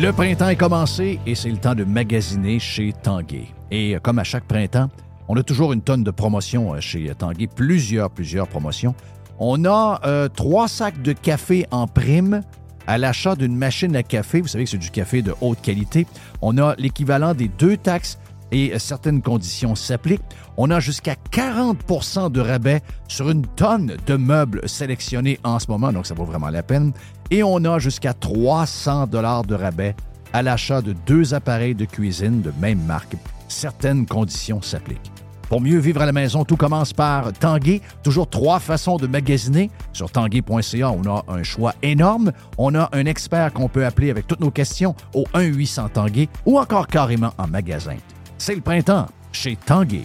Le printemps est commencé et c'est le temps de magasiner chez Tanguay. Et euh, comme à chaque printemps, on a toujours une tonne de promotions euh, chez Tanguay, plusieurs, plusieurs promotions. On a euh, trois sacs de café en prime à l'achat d'une machine à café. Vous savez que c'est du café de haute qualité. On a l'équivalent des deux taxes et euh, certaines conditions s'appliquent. On a jusqu'à 40% de rabais sur une tonne de meubles sélectionnés en ce moment, donc ça vaut vraiment la peine. Et on a jusqu'à 300 dollars de rabais à l'achat de deux appareils de cuisine de même marque. Certaines conditions s'appliquent. Pour mieux vivre à la maison, tout commence par Tanguay. Toujours trois façons de magasiner. Sur tanguay.ca, on a un choix énorme. On a un expert qu'on peut appeler avec toutes nos questions au 1-800 Tanguay ou encore carrément en magasin. C'est le printemps chez Tanguay.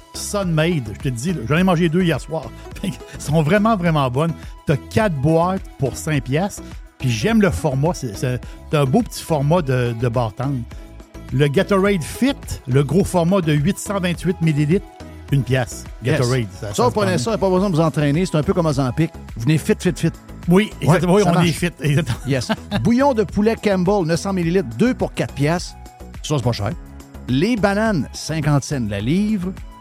Sunmade, je te dis, j'en ai mangé deux hier soir. Elles sont vraiment, vraiment bonnes. T'as 4 boîtes pour 5 piastres. Puis j'aime le format. C'est un beau petit format de, de. Le Gatorade Fit, le gros format de 828 ml, une pièce. Yes. Gatorade. Ça, se vous prenez ça, pas besoin de vous entraîner. C'est un peu comme Zampic. Vous venez fit, fit, fit. Oui, exactement. Ouais, oui, ça on marche. est fit. Exactement. Yes. Bouillon de poulet Campbell, 900 ml, 2 pour 4 piastres. Ça, c'est pas cher. Les bananes, 50 cents la livre.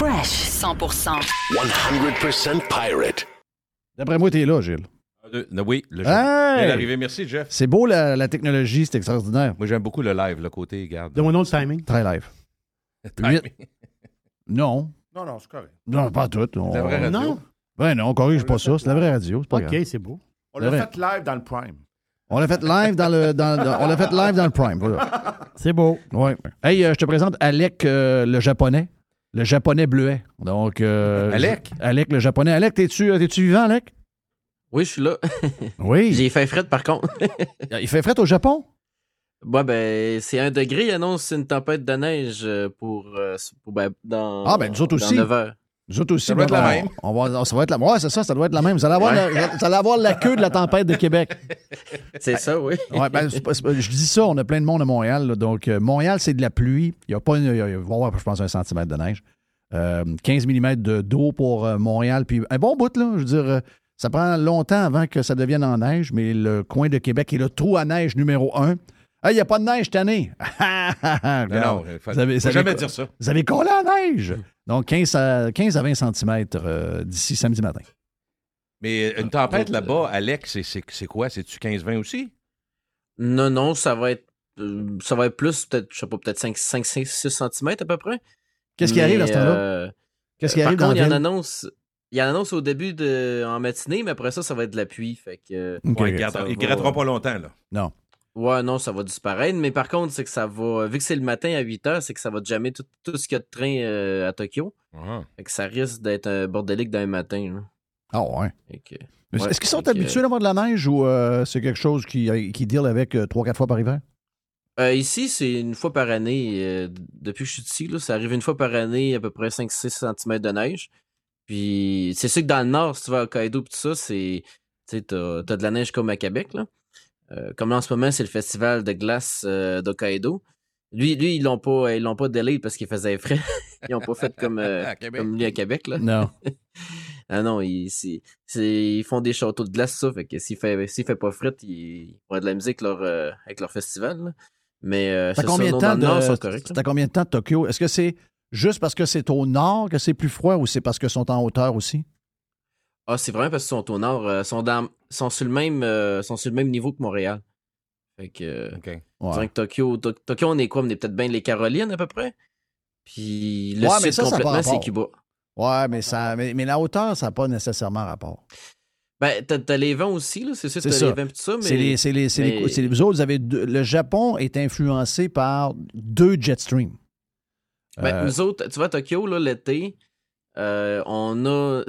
Fresh 100%. 100% pirate. D'après moi, t'es là, Gilles. Euh, oui, le Hey! vient d'arriver. Merci, Jeff. C'est beau, la, la technologie, c'est extraordinaire. Moi, j'aime beaucoup le live, le côté, garde. Donne-moi nom le timing. Très live. Timing. Huit. Non. Non, non, c'est correct. Non, pas tout. On... C'est la vraie radio. Non. Ben non, on corrige pas ça. C'est la vraie radio. C'est pas grave. OK, c'est beau. On l'a fait live dans le Prime. On l'a fait live dans le, dans, dans- on l'a fait live dans le Prime. Voilà. C'est beau. Ouais. Hey, euh, je te présente Alec, euh, le japonais. Le japonais bleuet. Donc, euh, Alec? Alec, le japonais. Alec, t'es-tu, euh, vivant, Alec? Oui, je suis là. Oui. J'ai fait fret par contre. Il fait fret au Japon? Ouais, ben, c'est un degré, il annonce une tempête de neige euh, pour, euh, pour ben, dans. Ah, ben, nous autres dans aussi. 9 heures. Nous autres aussi. Ça doit être la même. On va, ça va être la Ouais, c'est ça, ça doit être la même. Vous allez avoir, la, vous allez avoir la queue de la tempête de Québec. C'est ça, oui. Ouais, ben, je dis ça, on a plein de monde à Montréal. là. donc, euh, Montréal, c'est de la pluie. Il y a pas une- il y a- il va y avoir, je pense, un centimètre de neige. Euh, 15 mm de- d'eau pour euh, Montréal. Puis un bon bout, là. Je veux dire, euh, ça prend longtemps avant que ça devienne en neige, mais le coin de Québec est le trou à neige numéro un. Ah, il n'y a pas de neige cette année. Non, non, faut, Vous avez- faut avez jamais dire ça. Vous avez collé la neige. Donc, 15 à, 15 à 20 cm d'ici samedi matin. Mais une tempête là-bas, Alex, c'est- quoi? C'est-tu 15-20 aussi? Non, non, ça va être. euh, ça va être plus, peut-être, je sais pas, peut-être 5, 5, 6 cm à peu près. Qu'est-ce qui arrive à ce temps-là? euh, Qu'est-ce qui par arrive dans contre, il y en annonce. Il y en annonce au début de, en matinée, mais après ça, ça va être de la pluie. Fait que. Ouais, ils va. gratteront pas longtemps, là. Non. Ouais, non, ça va disparaître. Mais par contre, c'est que ça va. Vu que c'est le matin à 8 heures, c'est que ça va jamais tout, tout ce qu'il y a de train euh, à Tokyo. Ah. Fait que ça risque d'être un bordélique d'un matin. là. Ah ouais. Que- Est-ce qu'ils sont habitués d'avoir de la neige ou euh, c'est quelque chose qui, qui deal avec euh, trois, quatre fois par hiver? Euh, ici, c'est une fois par année. euh, depuis que je suis ici, là, ça arrive une fois par année, à peu près 5-6 cm de neige. Puis c'est sûr que dans le nord, si tu vas à Hokkaido pis tout ça, c'est. Tu sais, t'as t'as de la neige comme à Québec, là. Euh, comme là, en ce moment, c'est le festival de glace euh, d'Hokkaido. Lui, lui, ils l'ont pas, ils l'ont pas délai parce qu'il faisait frais. ils ont pas fait comme, euh, comme lui à Québec, là. Non. Ah non, ils, ils font des châteaux de glace, ça. Fait que s'il fait, s'il fait pas fret, ils, ils vont avoir de la musique avec leur, euh, avec leur festival. là. Mais euh, c'est combien ça, de temps de, combien de temps de Tokyo? Est-ce que c'est juste parce que c'est au nord que c'est plus froid ou c'est parce qu'ils sont en hauteur aussi? Ah, c'est vraiment parce qu'ils sont au nord. euh, sont, dans, sont, sur le même, euh, sont sur le même niveau que Montréal. Fait que, euh, OK. je Ouais. dirais que Tokyo, To- Tokyo, on est quoi? On est peut-être bien les Carolines à peu près? Puis le Ouais, mais sud ça pas complètement, c'est. Cuba. Ouais, mais, ça, mais, mais la hauteur, ça n'a pas nécessairement rapport. Ben, t'as, les vents aussi, là. C'est sûr t'as les vents et tout ça, mais. C'est les, c'est les, c'est les- mais- les- vous autres, vous avez deux- le Japon est influencé par deux jet streams. Ben, Euh, nous autres, tu vois, Tokyo, là, l'été, euh, on a.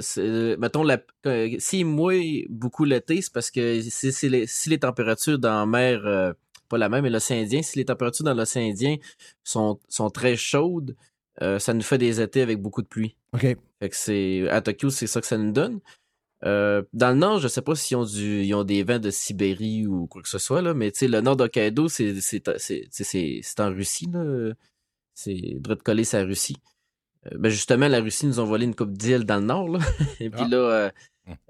Mettons, la, euh, s'il mouille beaucoup l'été, c'est parce que si, si les, si les températures dans la mer, euh, pas la mer, mais l'océan Indien, si les températures dans l'océan Indien sont, sont très chaudes, euh, ça nous fait des étés avec beaucoup de pluie. OK. Fait que c'est. À Tokyo, c'est ça que ça nous donne. Dans le nord, je sais pas s'ils ont du. Ils ont des vents de Sibérie ou quoi que ce soit, là, mais le nord d'Hokkaido, c'est, c'est, c'est, c'est, c'est- c'est en Russie, là. C'est droit de coller sa Russie. Euh, ben justement, la Russie nous a volé une coupe d'îles dans le nord, là. Et puis Ah. là, euh,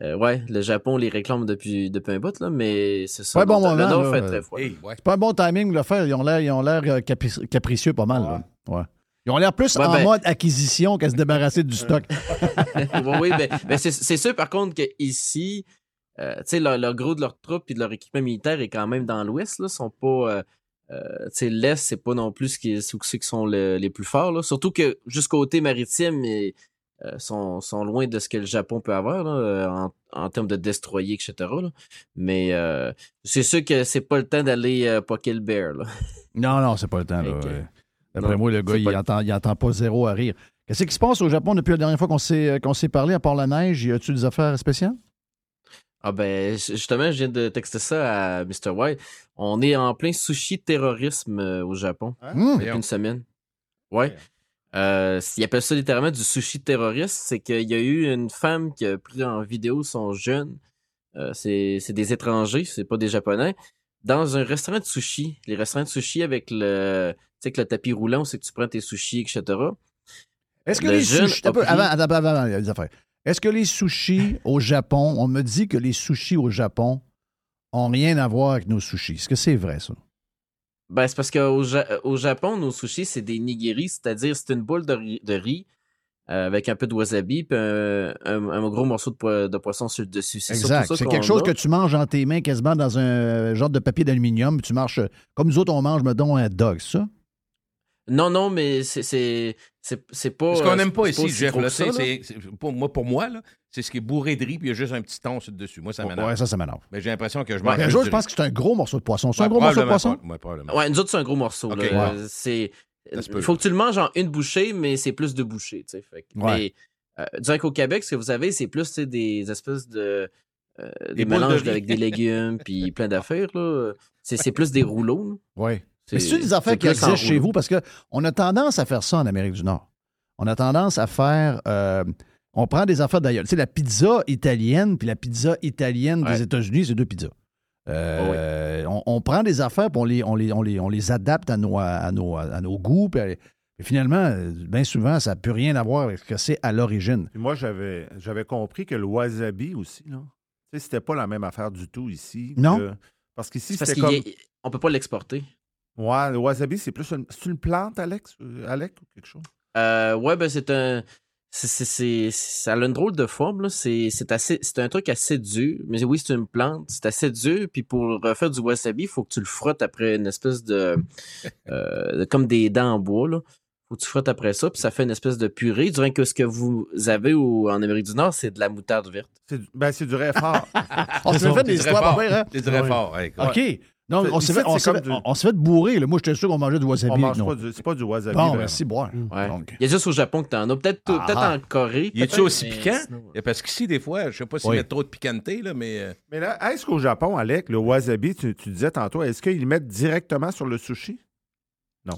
euh, ouais, le Japon les réclame depuis, depuis un bout, là, mais c'est ça. Ouais, bon le moment, nord là, fait très froid. Hey, ouais. C'est pas un bon timing de le faire. Ils ont l'air, ils ont l'air euh, capri- capricieux pas mal. là. Ouais. Ils ont l'air plus Ouais, en ben- mode acquisition qu'à se débarrasser du stock. oui, oui, ben, ben, c'est, c'est sûr, par contre, qu'ici, euh, tu sais, le, le gros de leurs troupes et de leur équipement militaire est quand même dans l'ouest, là. sont pas. euh, euh, tu sais, l'est, c'est pas non plus ce qui, ceux qui sont le- les plus forts, là. Surtout que jusqu'au côté maritime, ils euh, sont, sont loin de ce que le Japon peut avoir, là, euh, en, en termes de destroyer, etc. là. Mais euh, c'est sûr que c'est pas le temps d'aller poker le bear, là. Non, non, c'est pas le temps. D'après moi, le gars, il, le- entend, il entend pas zéro à rire. Qu'est-ce qui se passe au Japon depuis la dernière fois qu'on s'est, qu'on s'est parlé, à part la neige? Y a-tu des affaires spéciales? Ah ben, ju- justement, je viens de texter ça à Mr. White. On est en plein sushi terrorisme euh, au Japon. Hum, depuis une semaine. Ouais. Euh, ils appellent ça littéralement du sushi terroriste. C'est qu'il y a eu une femme qui a pris en vidéo son jeune. euh, c'est c'est des étrangers, c'est pas des japonais. Dans un restaurant de sushi. Les restaurants de sushi avec le, tu sais, avec le tapis roulant, c'est que tu prends tes sushis, etc. Est-ce que Le les sushis. pris- avant, avant, avant, il y a des affaires. Est-ce que les sushis au Japon, on me dit que les sushis au Japon ont rien à voir avec nos sushis. Est-ce que c'est vrai, ça? Ben, c'est parce qu'au Ja- au Japon, nos sushis, c'est des nigiri, c'est-à-dire c'est une boule de riz, de riz, euh, avec un peu de wasabi puis un, un- un gros morceau de, po- de poisson sur le dessus. Exact. C'est quelque chose a. que tu manges dans tes mains quasiment dans un genre de papier d'aluminium. puis Tu marches comme nous autres, on mange, mettons, un dog, c'est ça? Non, non, mais c'est c'est c'est c'est pas. Ce qu'on euh, n'aime pas c'est ici, Jeff, c'est, pour, moi, pour moi, là, c'est ce qui est bourré de riz, puis il y a juste un petit ton sur dessus. Moi, ça m'énerve. Ouais, ça, ça m'énerve. Mais j'ai l'impression que je Ouais, mange. un juste jour, du je pense que c'est un gros morceau de poisson. C'est Ouais, un gros morceau de poisson? pas. Ouais, probablement. Ouais, nous autres, c'est un gros morceau. Euh, C'est. Il faut que tu le manges en une bouchée, mais c'est plus de bouchées. tu sais. Ouais. Mais euh, disons qu'au Québec, ce que vous avez, c'est plus tu sais, des espèces de. euh, Des mélanges avec des légumes, puis plein d'affaires. là. C'est c'est plus des rouleaux. là. Mais c'est des affaires qui existent chez vous parce qu'on a tendance à faire ça en Amérique du Nord. On a tendance à faire. euh, on prend des affaires d'ailleurs. Tu sais, la pizza italienne puis la pizza italienne Ouais. des États-Unis, c'est deux pizzas. Euh, on, on prend des affaires puis on les, on les, on les, on les adapte à nos, à nos, à nos goûts. Puis, puis finalement, bien souvent, ça n'a plus rien à voir avec ce que c'est à l'origine. Puis moi, j'avais, j'avais compris que le wasabi aussi, là, tu sais, c'était pas la même affaire du tout ici. Non. que- parce qu'ici, c'était comme. on peut pas l'exporter. Ouais, le wasabi, c'est plus une, c'est une plante, Alex, euh, Alec, ou quelque chose? Euh, ouais, ben c'est un. c'est- ça a une drôle de forme. là. C'est c'est assez- c'est un truc assez dur. Mais oui, c'est une plante. C'est assez dur. Puis pour refaire du wasabi, il faut que tu le frottes après une espèce de. euh, de- comme des dents en bois. Là. faut que tu frottes après ça. Puis ça fait une espèce de purée. Du que ce que vous avez au- en Amérique du Nord, c'est de la moutarde verte. C'est, du- ben, c'est du réfort. On ça, fait des histoires pas hein? C'est très Ouais. fort. ouais, écoute. OK. Non, on s'est fait, on s'est fait- du- on- on s'est fait bourrer. là. Moi, j'étais sûr qu'on mangeait du wasabi. On mange non. pas du- C'est pas du wasabi. Bon, merci, boire. Ouais. Donc, Il y a juste au Japon que t'en as. Peut-être Ah. peut-être en Corée. Il est-tu aussi piquant? Parce qu'ici, des fois, je sais pas s'ils Oui. mettent trop de piquanteté, là, mais. euh, Mais là, est-ce qu'au Japon, Alec, le wasabi, tu, tu disais tantôt, est-ce qu'ils le mettent directement sur le sushi?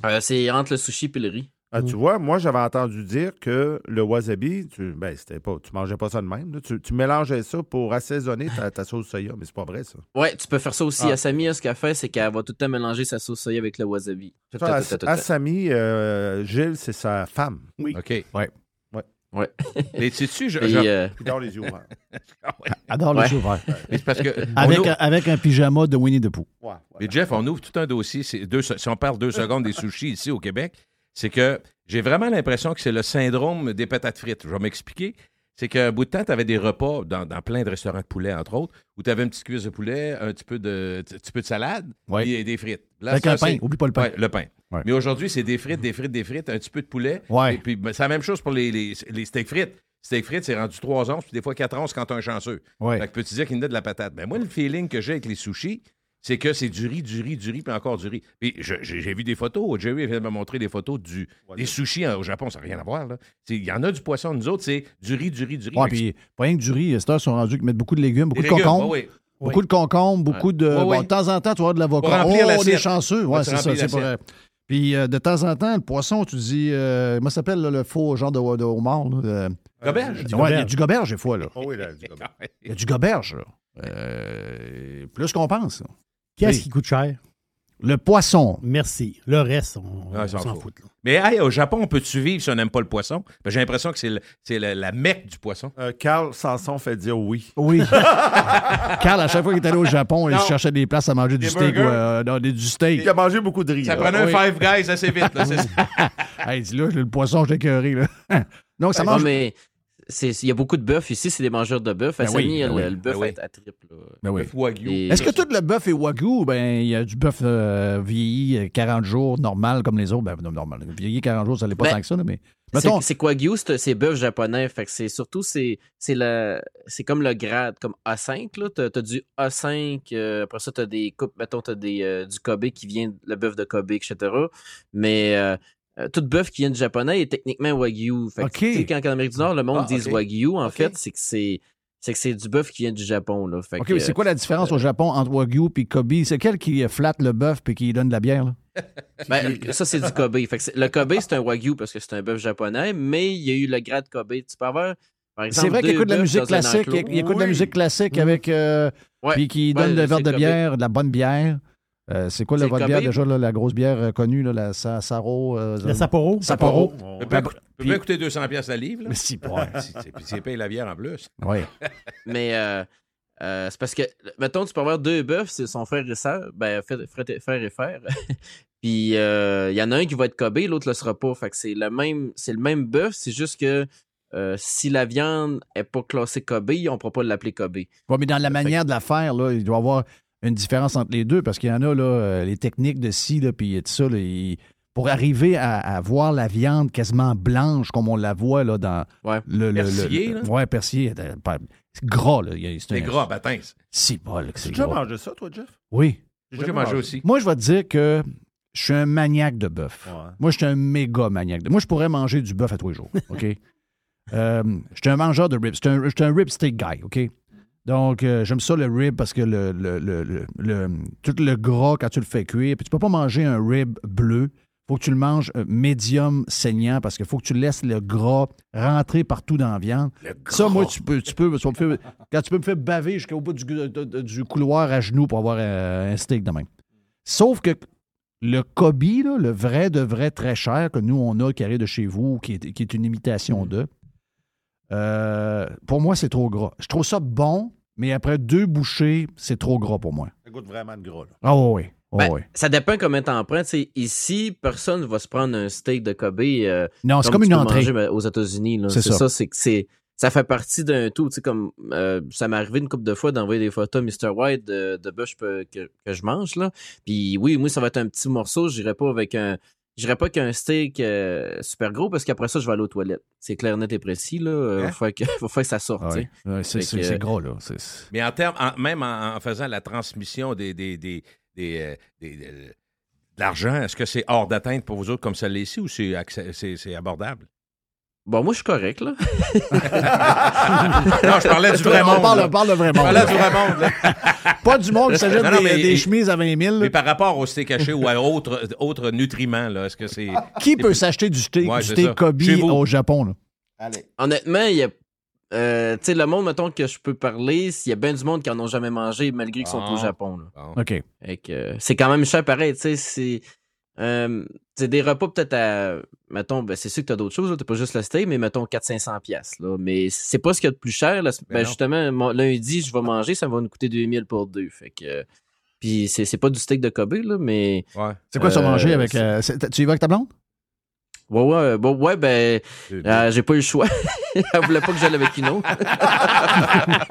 euh, c'est entre le sushi et le riz. Ah, Tu vois, moi, j'avais entendu dire que le wasabi, tu, ben, c'était pas, tu mangeais pas ça de même. là. Tu, tu mélangeais ça pour assaisonner ta, ta sauce soya, mais c'est pas vrai, ça. Ouais, tu peux faire ça aussi. Ah. Asami, ce qu'elle fait, c'est qu'elle va tout le temps mélanger sa sauce soya avec le wasabi. Tout, As-. Asami, euh, Gilles, c'est sa femme. OK. Ouais. Ouais. Mais sais-tu, je. Et, je- euh, dans les yeux ouverts. adore Ouais. les ouvert. mais c'est parce que. Avec, ouvre- avec un pyjama de Winnie the Pooh. Ouais, Mais. Jeff, on ouvre tout un dossier. c'est deux si on parle deux secondes des sushis ici au Québec, c'est que j'ai vraiment l'impression que c'est le syndrome des patates frites. Je vais m'expliquer. C'est qu'un bout de temps, tu avais des repas dans, dans plein de restaurants de poulet, entre autres, où tu avais une petite cuisse de poulet, un petit peu de, petit peu de salade Ouais. et des frites. Là, Avec ça, un pain. Oublie pas le pain. Ouais, le pain. Ouais. Mais aujourd'hui, c'est des frites, des frites, des frites, un petit peu de poulet. Et puis, ben, c'est la même chose pour les, les, les steaks frites. Steak frites, c'est rendu 3 onces, puis des fois 4 onces quand t'es un chanceux. Ouais. Fait que peux-tu dire qu'il y a de la patate? Ben moi, le feeling que j'ai avec les sushis, c'est que c'est du riz, du riz, du riz, puis encore du riz. Puis j'ai vu des photos. Jerry vient de me montrer des photos du, des sushis hein, au Japon. Ça n'a rien à voir. là. C'est- Il y en a du poisson. Nous autres, c'est du riz, du riz, du riz. Ouais, puis pas rien que du riz, Esther sont rendus qui mettent beaucoup de légumes, beaucoup des de légumes, concombres. ouais, ouais. Beaucoup de concombres, beaucoup de. Ouais, bon, ouais. de temps en temps, tu vas avoir de l'avocat. Oh, l'assiette. des chanceux. Ouais, c'est ça. C'est vrai. Puis euh, de temps en temps, le poisson, tu dis. Euh, comment ça s'appelle le faux genre de, de homard? Là, euh, Goberge. Du ouais, il y a goberge. du goberge, des fois. là. Oh oui, là, du gobert. Il y a du goberge. là. Euh, plus qu'on pense. Qu'est-ce qui coûte cher? Le poisson. Merci. Le reste, on, Ouais, on s'en fout. fout. là. Mais hey, au Japon, peux-tu vivre si on n'aime pas le poisson? Ben, j'ai l'impression que c'est le- c'est la, mecque du poisson. Euh, Carl Sanson fait dire oui. Oui. Carl, à chaque fois qu'il est allé au Japon, il Non. cherchait des places à manger du steak. euh, non, des- du steak. Il a mangé beaucoup de riz. Ça là. prenait un. Five Guys assez vite. là, ça. Hey, dis là, le poisson, je écœuré, là. Donc, ça mange. mais c'est- il y a beaucoup de bœuf ici, c'est des mangeurs de bœuf. Ben Asami, oui, ben le, oui, le bœuf ben oui. est à triple. là. Ben oui. Wagyu. Et- Est-ce que tout le bœuf est wagyu? Ben, il y a du bœuf euh, vieilli euh, 40 jours, normal comme les autres. Ben, non, normal. Vieilli 40 jours, ça l'est pas Ben, tant que ça, mais. C'est Mettons, c'est Wagyu, c'est bœuf japonais. Fait que c'est surtout, c'est c'est le c'est comme le grade, comme A5. là. T'as as du A5, euh, après ça, t'as des coupes, mettons, t'as des, euh, du Kobe qui vient, le bœuf de Kobe, etc. Mais euh, tout bœuf qui vient du japonais est techniquement Wagyu. Fait que, OK. tu sais, quand en Amérique du Nord, le monde Ah, dit. Wagyu, en fait, c'est que c'est c'est que c'est du bœuf qui vient du Japon. Là. Fait OK, que, mais c'est quoi la différence au Japon entre wagyu et Kobe? C'est quel qui flatte le bœuf et qui donne de la bière, là? Ben, ça, c'est du Kobe. Fait que c'est- le Kobe, c'est un Wagyu parce que c'est un bœuf japonais, mais il y a eu le grade Kobe. Tu peux avoir, par exemple, C'est vrai qu'il écoute de la musique classique. Il écoute de la musique classique Mhm. avec. euh, Ouais. Puis qui Ouais, donne le verre de Kobe. bière, de la bonne bière. Euh, c'est quoi le votre bière déjà, là, la grosse bière euh, connue, là, la Sa- Saro? euh, Le Sapporo? Sapporo. On- peut bien peut bien coûter 200 pièces la livre. là. Mais si, ouais. C'est- paye la bière en plus. ouais. Mais euh, euh, c'est parce que, mettons, tu peux avoir deux bœufs, c'est son frère et sœur, ben, frère, et frère. Puis euh, il y en a un qui va être Kobe, l'autre le sera pas. Fait que c'est le même, c'est le même bœuf, c'est juste que euh, si la viande est pas classée Kobe, on ne pourra pas l'appeler Kobe. Ouais, mais dans la manière de la faire, là, il doit y avoir une différence entre les deux parce qu'il y en a, là, euh, les techniques de scie, là, puis tout ça, là, il- pour arriver à, à voir la viande quasiment blanche comme on la voit là, dans Ouais. le. le- le- Persillé, le- là? Ouais, persillé. euh, C'est gras, là. il y a- C'est gras, bâtin. C'est que Tu as déjà mangé ça, toi, Jeff? Oui. Moi, j'ai mangé aussi. Moi, je vais te dire que je suis un maniaque de bœuf. Ouais. Moi, je suis un méga maniaque. de- Moi, je pourrais manger du bœuf à tous les jours. OK? Euh, je suis un mangeur de ribs. Je suis un, je suis un rib steak guy. OK? Donc, euh, j'aime ça le rib parce que le, le- le- tout le gras, quand tu le fais cuire, puis tu peux pas manger un rib bleu. faut que tu le manges euh, médium saignant parce qu'il faut que tu laisses le gras rentrer partout dans la viande. Ça, moi, tu peux, tu peux, tu vas me faire- quand tu peux me faire baver jusqu'au bout du, couloir à genoux pour avoir euh, un steak de même. Sauf que le Kobe, là, le vrai de vrai très cher que nous, on a, qui arrive de chez vous, qui est, qui est une imitation de, euh, pour moi, c'est trop gras. Je trouve ça bon, mais après deux bouchées, c'est trop gras pour moi. Ça goûte vraiment de gras. Là. Ah oui, oui. Ben, oui. Ça dépend combien t'en prends. Tu sais, ici, personne ne va se prendre un steak de Kobe. euh, Non, c'est comme tu une entrée. aux États-Unis. C'est ça. ça, c'est que c'est. Ça fait partie d'un tout. Tu sais, comme euh, ça m'est arrivé une couple de fois d'envoyer des photos à Mr. White de, de bœuf que, que, que je mange. Là. Puis oui, moi, ça va être un petit morceau. Je n'irai pas avec un. Je pas qu'un steak euh, super gros parce qu'après ça, je vais aller aux toilettes. C'est clair, net et précis. Là. Euh, Hein? faut, faire que, faut faire que ça sorte. Ouais. sais. Ouais, c'est c'est gras, là. Mais en termes, en- même en, en faisant la transmission des, des, des, des, euh, des- de, l'argent, est-ce que c'est hors d'atteinte pour vous autres comme ça l'est ici ou c'est abordable? Bon, moi, je suis correct, là. non, je parlais du vrai on monde. parle, on parle de vrai Je monde. parlais du vrai monde. là. Pas du monde qui s'achète des, mais- des chemises à 20 000. là. Mais par rapport au steak haché ou à autres autres nutriments, là, est-ce que c'est. Qui peut s'acheter du steak, Ouais, du ça. Kobe au Japon? Là? Allez. Honnêtement, il y a. euh, tu sais, le monde, mettons, que je peux parler, il y a bien du monde qui en ont jamais mangé, malgré qu'ils sont Ah. au Japon. Là. Bon. OK. Euh, c'est quand même cher pareil, tu sais, c'est... euh, c'est des repas peut-être à... Mettons, ben, c'est sûr que t'as d'autres choses, t'as pas juste le steak, mais mettons 400-500 piastres, là. Mais c'est pas ce qu'il y a de plus cher, là. Ben Ben, justement, mon- lundi, je vais manger, ça va nous coûter 2000 pour deux. Fait que... Puis c'est c'est pas du steak de Kobe, là, mais... Ouais. C'est quoi ça Euh, manger avec. euh, tu y vas avec ta blonde? Ouais, ouais, bon, ouais, ben... euh, j'ai pas eu le choix. Elle voulait pas que j'aille avec une autre.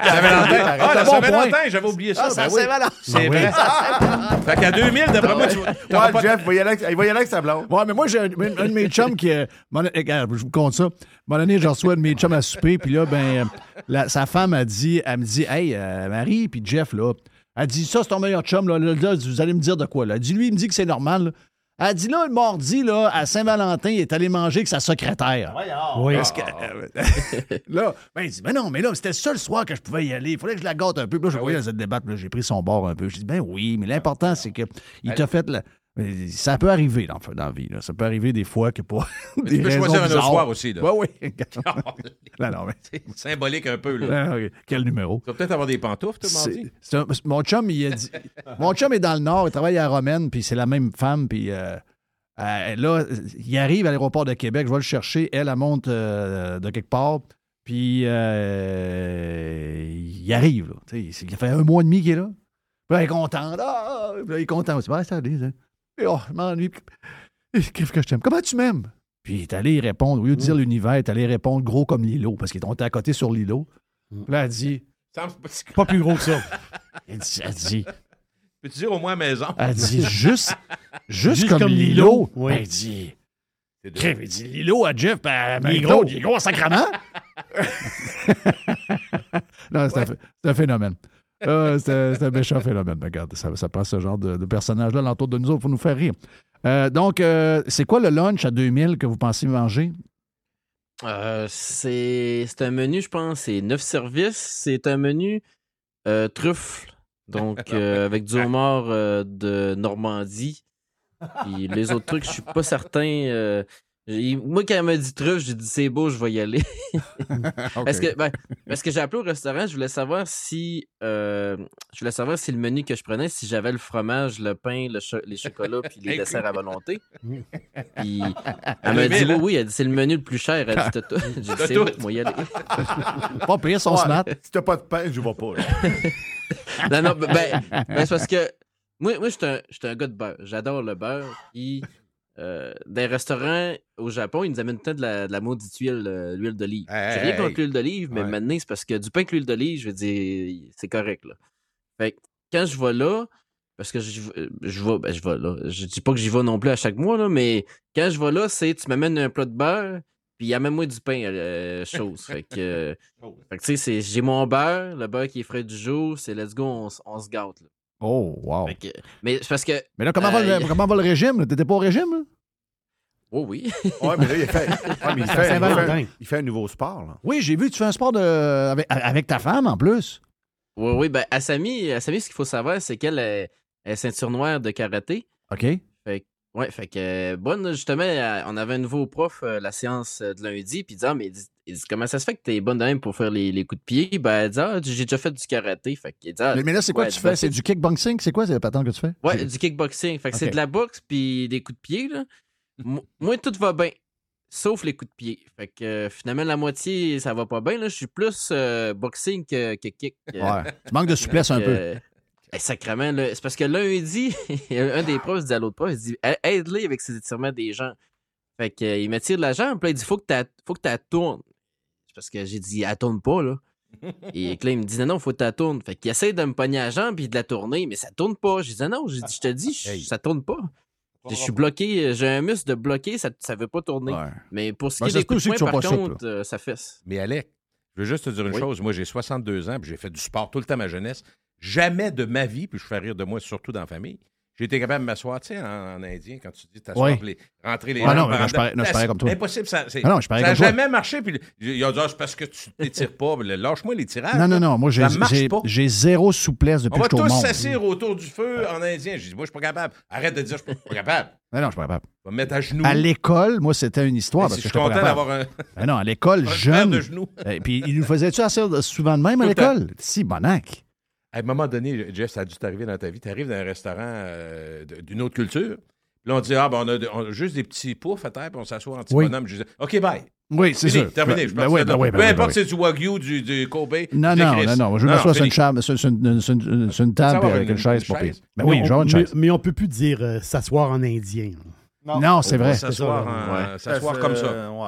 Saint-Valentin. Ah, la Bon Saint-Valentin, j'avais oublié ça. Ah, ça, ben oui. c'est malin. C'est vrai. fait qu'à 2000, d'après moi, tu vas- t'auras Ouais, Jeff, il va y aller avec, sa blonde. Ouais, mais moi, j'ai un, de mes chums qui. euh, m'en- regarde, je vous compte ça. À un moment donné, je reçois un de mes chums à souper, puis là, ben, euh, la- sa femme a dit, elle me dit, Hey, euh, Marie, puis Jeff, là, elle dit, ça, c'est ton meilleur chum, là, là, là, vous allez me dire de quoi, là. Elle dit, lui, il me dit que c'est normal, là. Elle dit, là, le mardi, là, à Saint-Valentin, il est allé manger avec sa secrétaire. Oui. Parce que, euh, là, ben, il dit, mais non, mais là, c'était le seul soir que je pouvais y aller. Il fallait que je la gâte un peu. Puis là, je voyais cette débat, là, j'ai pris son bord un peu. Je dis, ben oui, mais l'important, c'est que il t'a fait. la- Ça peut arriver dans, dans la vie. Là. Ça peut arriver des fois que pour Mais des tu peux choisir un bizarres. soir aussi. Là. Oui. non, non, mais. C'est symbolique un peu. Là. Ah. Quel numéro? Tu vas peut-être avoir des pantoufles, mardi? c'est un- mon chum, il a dit. mon chum est dans le Nord, il travaille à Romaine, puis c'est la même femme, puis euh, euh, là, il arrive à l'aéroport de Québec, je vais le chercher, elle, elle monte euh, de quelque part, puis euh, il arrive, là. Il fait un mois et demi qu'il est là. Puis là, il est content. Ah! Puis là, il est content. aussi. Ça ça. Oh, je m'ennuie. Qu'est-ce que je t'aime? Comment tu m'aimes? Puis il est allé répondre, au lieu de dire l'univers, il est allé répondre gros comme l'îlot, parce qu'il est monté à côté sur l'îlot. Puis là, elle dit, pas plus gros que ça. elle dit, elle dit Peux-tu dire au moins à maison? Elle dit juste, juste, Juste comme, comme Lilo. Lilo, oui. Elle dit. Il dit Lilo à Jeff, ben, ben, Il est gros. il est gros non, c'est un, ph- c'est un phénomène. Euh, c'est un méchant phénomène. Regarde, ça, ça passe ce genre de, de personnage-là l'entour de nous autres pour nous faire rire. Euh, donc, euh, c'est quoi le lunch à 2000 que vous pensez manger? Euh, c'est un menu, je pense, c'est neuf services. C'est un menu truffle, donc avec du homard de Normandie. Puis les autres trucs, je suis pas certain. Moi, quand elle m'a dit truffe, j'ai dit c'est beau, je vais y aller. Parce que, ben, parce que j'ai appelé au restaurant, je voulais savoir si euh, je voulais savoir si le menu que je prenais, si j'avais le fromage, le pain, le cho- les chocolats, puis les desserts à volonté. Puis elle m'a dit oui, oui, elle dit c'est le menu le plus cher. Elle dit tout. J'ai dit c'est tout. bon, moi y aller. Pas pire, son Ouais, smart. Si t'as pas de pain, je vais pas. Non, non, ben, ben, c'est parce que moi, moi je suis un, gars de beurre. J'adore le beurre. Puis, euh, les restaurants au Japon, ils nous amènent tout le temps de la, de la maudite huile, euh, l'huile d'olive. Hey, J'ai rien hey, contre l'huile d'olive, mais Ouais. maintenant, c'est parce que du pain avec l'huile d'olive, je veux dire, c'est correct. Là. Fait que quand je vais là, parce que je, je vais, ben, je vais là. Je dis pas que j'y vais non plus à chaque mois, là, mais quand je vais là, c'est tu m'amènes un plat de beurre, puis amène-moi du pain euh, chose. fait que, euh, fait que tu sais, j'ai mon beurre, le beurre qui est frais du jour, c'est let's go, on, on se gâte. Là. Oh, wow. Fait que- mais c'est parce que, Mais là, comment, va, Euh, le, comment va le régime? T'étais pas au régime? là? oh oui, Ouais, mais là, il fait, ouais, mais il fait, il fait, Saint-Valentin. il fait un nouveau sport. Là. Oui, j'ai vu tu fais un sport de, avec, avec ta femme en plus. oui, oui, ben, Asami, Asami, ce qu'il faut savoir, c'est qu'elle est, elle est ceinture noire de karaté. OK? Ouais, fait que euh, bonne, justement, euh, on avait un nouveau prof euh, la séance euh, de lundi, puis il dit, ah, mais il dit, dit, comment ça se fait que t'es bonne de même pour faire les, les coups de pied? Ben, elle dit, ah, j'ai déjà fait du karaté. Fait qu'il dit, ah, Mais, là, c'est quoi que tu ben, fais? C'est du kickboxing? C'est quoi, c'est la patente que tu fais? Ouais, du kickboxing. Fait que c'est de la boxe puis des coups de pied, là. Mo- Moi, tout va bien. Sauf les coups de pied. Fait que euh, finalement, la moitié, ça va pas bien. Là. Je suis plus euh, boxing que, que kick. Ouais. Tu manques de souplesse un peu. euh, sacrément, c'est parce que lundi, un des profs dit à l'autre prof, il dit aide-les avec ses étirements des jambes. Fait que, euh, il m'attire la jambe, puis là, il dit faut que tu faut que tu tournes. C'est parce que j'ai dit elle tourne pas, là. Et que là, il me dit non, non, faut que tu la tournes. Fait qu'il essaie de me pogner la jambe puis de la tourner, mais ça tourne pas. J'ai dit non, je te dis, je- ça tourne pas. Je suis bloqué, j'ai un muscle de bloqué, ça, ça veut pas tourner. Ouais. Mais pour ce qui est des coups de poing, par contre, euh, ça fesse. Mais Alec, je veux juste te dire une Oui. chose. Moi, j'ai 62 ans, puis j'ai fait du sport tout le temps ma jeunesse. Jamais de ma vie, puis je fais rire de moi, surtout dans la famille, J'ai été capable de m'asseoir, tu sais, en, en indien, quand tu dis t'asseoir, Oui. les- rentrer les Ah non, non, je parais- non, je parais comme toi. Impossible, ça. Ah n'a toi. jamais marché. Puis ils ont dit, Ah, c'est parce que tu t'étires pas. Lâche-moi les tirages. Non, non, non. Moi, j'ai zéro souplesse depuis On va que je suis au tous s'asseoir autour du feu en indien. Je dis, moi, je suis pas capable. Arrête de dire, je suis pas capable. Non, non, je suis pas capable. On va me mettre à genoux. À l'école, moi, c'était une histoire. Parce si que je suis content d'avoir un, Ben non, à l'école, jeune. de genoux. Et puis, il nous faisait-tu assez souvent de même à l'école? Si, bonac. À un moment donné, Jeff, ça a dû t'arriver dans ta vie. Tu arrives dans un restaurant euh, d'une autre culture. Puis là, on dit, ah, ben, on a, de- on a juste des petits poufs à terre, puis on s'assoit en petit Oui. bonhomme. Je disais, OK, bye. Oui, c'est ça. terminé. Je Ben, oui, que ben oui, ben Peu oui, importe ben si c'est du Wagyu, du, du Kobe. Non, non, non, non. Je m'assois sur une, fini. chambre, sur, sur une, sur une- sur une table avec une- une chaise pour pire. Ben oui, Mais on- genre une chaise. mais on peut plus dire euh, s'asseoir en indien. Non, c'est vrai. S'asseoir ouais. Ça, comme ça. ouais. En,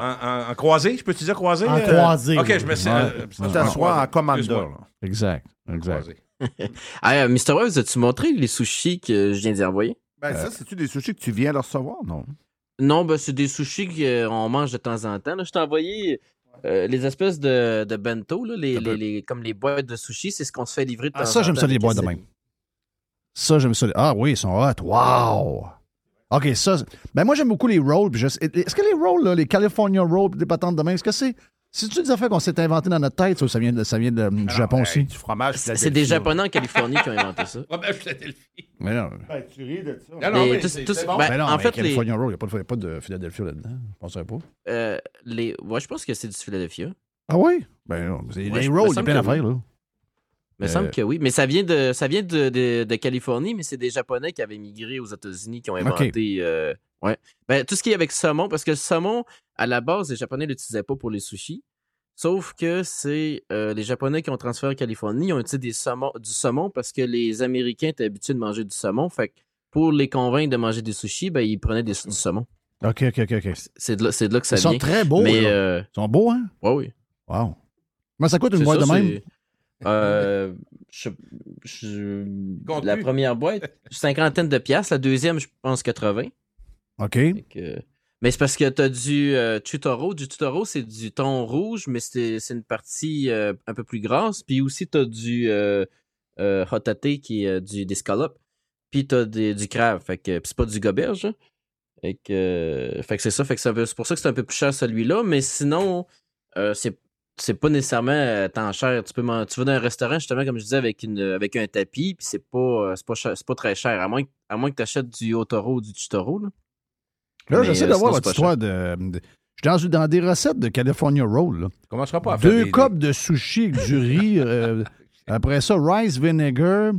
en- en croisé, je peux te dire croisé? En euh? croisé, OK, oui. je me suis. Euh, s'asseoir en commandeur. Exact. Exact. Ah, euh, Mr. Webb, as-tu montré les sushis que je viens d'y envoyer? Ben, ça, c'est-tu des sushis que tu viens de recevoir? Non. Non, ben, c'est des sushis qu'on mange de temps en temps. là. Je t'ai envoyé euh, les espèces de, de bento, là, les, Ça les- les- comme les boîtes de sushis. C'est ce qu'on se fait livrer de temps Ah, ça, en j'aime temps ça, les avec boîtes de les même. Ça, j'aime ça. Ah oui, ils sont hot. Wow! OK, ça. Ben, moi, j'aime beaucoup les rolls. je Est-ce que les rolls, là, les California rolls, des patentes de main, est-ce que c'est. C'est-tu des affaires qu'on s'est inventées dans notre tête, ça, ou ça vient, de- ça vient de- du Japon Hey, aussi? Du fromage. C'est c'est des Japonais en Californie qui ont inventé ça. Ah, ben, Philadelphie. Mais non. Ben, tu ris de ça. Non, non, Mais mais tout- c'est tout- c'est bon. ben, Mais non, en mais fait, les, California roll, il n'y a pas de, pas de Philadelphia là-dedans. Je penserais pas. euh, les... Ouais, je pense que c'est du Philadelphia. Ah oui? Ben non. c'est- Ouais, les rolls, il y a plein d'affaires, là. Il me Euh, semble que oui. Mais ça vient de, ça vient de, de- de Californie, mais c'est des Japonais qui avaient migré aux États-Unis qui ont inventé. euh, ouais. Ben, tout ce qui est avec saumon, parce que le saumon, à la base, les Japonais ne l'utilisaient pas pour les sushis. Sauf que c'est euh, les Japonais qui ont transféré en Californie, ils ont utilisé des saumons, du saumon parce que les Américains étaient habitués de manger du saumon. Fait que pour les convaincre de manger des sushis, ben, ils prenaient des- du saumon. OK, OK, OK. OK. C'est de, là- c'est de là que ça Ils sont très beaux. mais, euh, Ils sont beaux, hein? ouais, oui. Wow. Comment ça coûte une boîte ça, de même? Euh, je- je- Compte la première boîte, cinquantaine de piastres. La deuxième, je pense 80. OK. Mais c'est parce que tu as du euh, Tutoro. Du Tutoro, c'est du thon rouge, mais c'est une partie euh, un peu plus grasse. Puis aussi, tu as du euh, euh, hotate qui est euh, du, des scallops. Puis tu as du crabe. Fait que c'est pas du goberge. hein. Fait que, euh, que c'est ça. Fait que c'est pour ça que c'est un peu plus cher celui-là. Mais sinon, euh, c'est c'est pas nécessairement euh, tant cher. Tu peux tu vas dans un restaurant, justement, comme je disais, avec, une, avec un tapis, puis c'est pas, euh, pas, pas très cher. À moins, à moins que tu achètes du Otoro ou du Tutoro. Là. Là, j'essaie euh, de voir sinon, votre histoire de. de- Je suis dans, dans des recettes de California Roll. là. Tu commenceras pas à faire Deux des- copes de sushi avec du riz. euh, après ça, rice vinegar.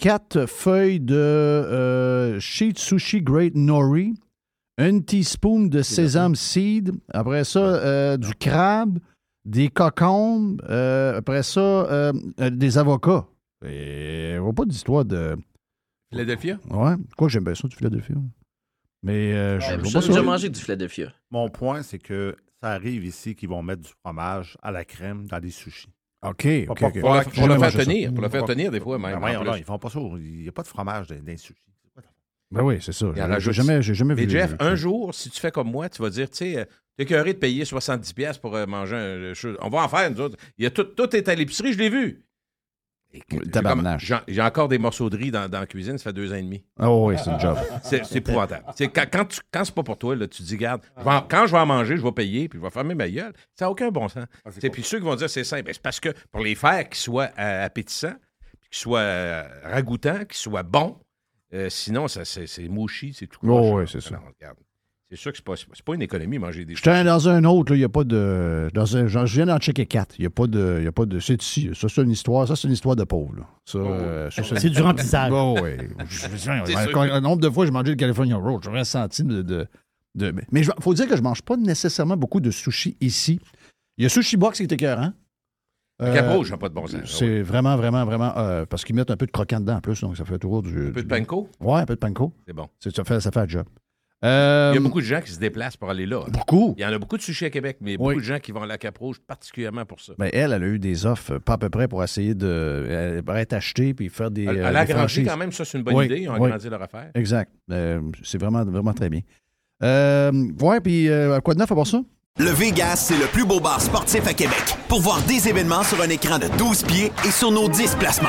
Quatre feuilles de euh, sheet sushi great nori. Un teaspoon de sésame seed. Après ça, euh, du crabe. Des cocombes. après ça, des avocats. Et on voit pas d'histoire de. Philadelphia? Ouais. Quoi que j'aime bien ça, du Philadelphia. Mais euh, je Ouais, je vois J'ai déjà mangé du Philadelphia. Mon point, c'est que ça arrive ici qu'ils vont mettre du fromage à la crème dans des sushis. OK, OK, pas- OK. Pour, le faire tenir. Pour le faire tenir, des fois, même. Ben donc, ils font pas ça. Il n'y a pas de fromage dans, dans les sushis. Ben oui, c'est ça. J'ai jamais, jamais vu. Mais Jeff, un jour, si tu fais comme moi, tu vas dire, tu sais, euh, t'es écœuré de payer 70$ piastres pour euh, manger un. chose. On va en faire, nous autres. Il y a tout, tout est à l'épicerie, je l'ai vu. J'ai encore des morceaux de riz dans, dans la cuisine, ça fait deux ans et demi. Oh oui, c'est une job. C'est épouvantable. C'est quand, quand, tu- quand c'est pas pour toi, là, tu te dis, garde, quand je vais en manger, je vais payer, puis je vais fermer ma gueule. Ça n'a aucun bon sens. C'est puis ceux qui vont dire c'est simple, ben, c'est parce que pour les faire qu'ils soient euh, appétissants, puis qu'ils soient euh, ragoûtants, qu'ils soient bons, euh, sinon, ça, c'est mouchi, c'est tout. Oh, ouais, c'est ça. Non, regarde. C'est sûr que c'est pas, c'est pas une économie, manger des J'étais dans un autre, il n'y a pas de. Dans un, je viens d'en checker quatre. Il n'y a pas de. il y a pas de c'est ici. Ça, c'est une histoire. Ça, c'est une histoire de pauvre. euh, C'est du remplissage. Bon, oui. Un nombre de fois, j'ai mangé le California Roll. J'aurais senti de. de, de- mais il faut dire que je ne mange pas nécessairement beaucoup de sushi ici. Il y a Sushi Box qui est écœurant. Le Euh, capro, j'ai pas de bon sens. C'est vraiment, vraiment, vraiment. euh, parce qu'ils mettent un peu de croquant dedans en plus, donc ça fait toujours du. Un peu de panko, Ouais, un peu de panko. c'est bon. Ça fait, ça fait le job. Euh, Il y a beaucoup de gens qui se déplacent pour aller là. Beaucoup. Il y en a beaucoup de sushis à Québec, mais beaucoup de gens qui vont à la Cap-Rouge particulièrement pour ça. Ben, elle, elle a eu des offres euh, pas à peu près pour essayer de elle pourrait être achetée puis faire des. Elle, euh, elle a agrandi quand même, ça, c'est une bonne Oui, idée. Ils ont oui. agrandi leur affaire. Exact. Euh, c'est vraiment, vraiment très bien. Euh, ouais, puis euh, quoi de neuf à part ça? Le Vegas, c'est le plus beau bar sportif à Québec. Pour voir des événements sur un écran de 12 pieds et sur nos 10 placements.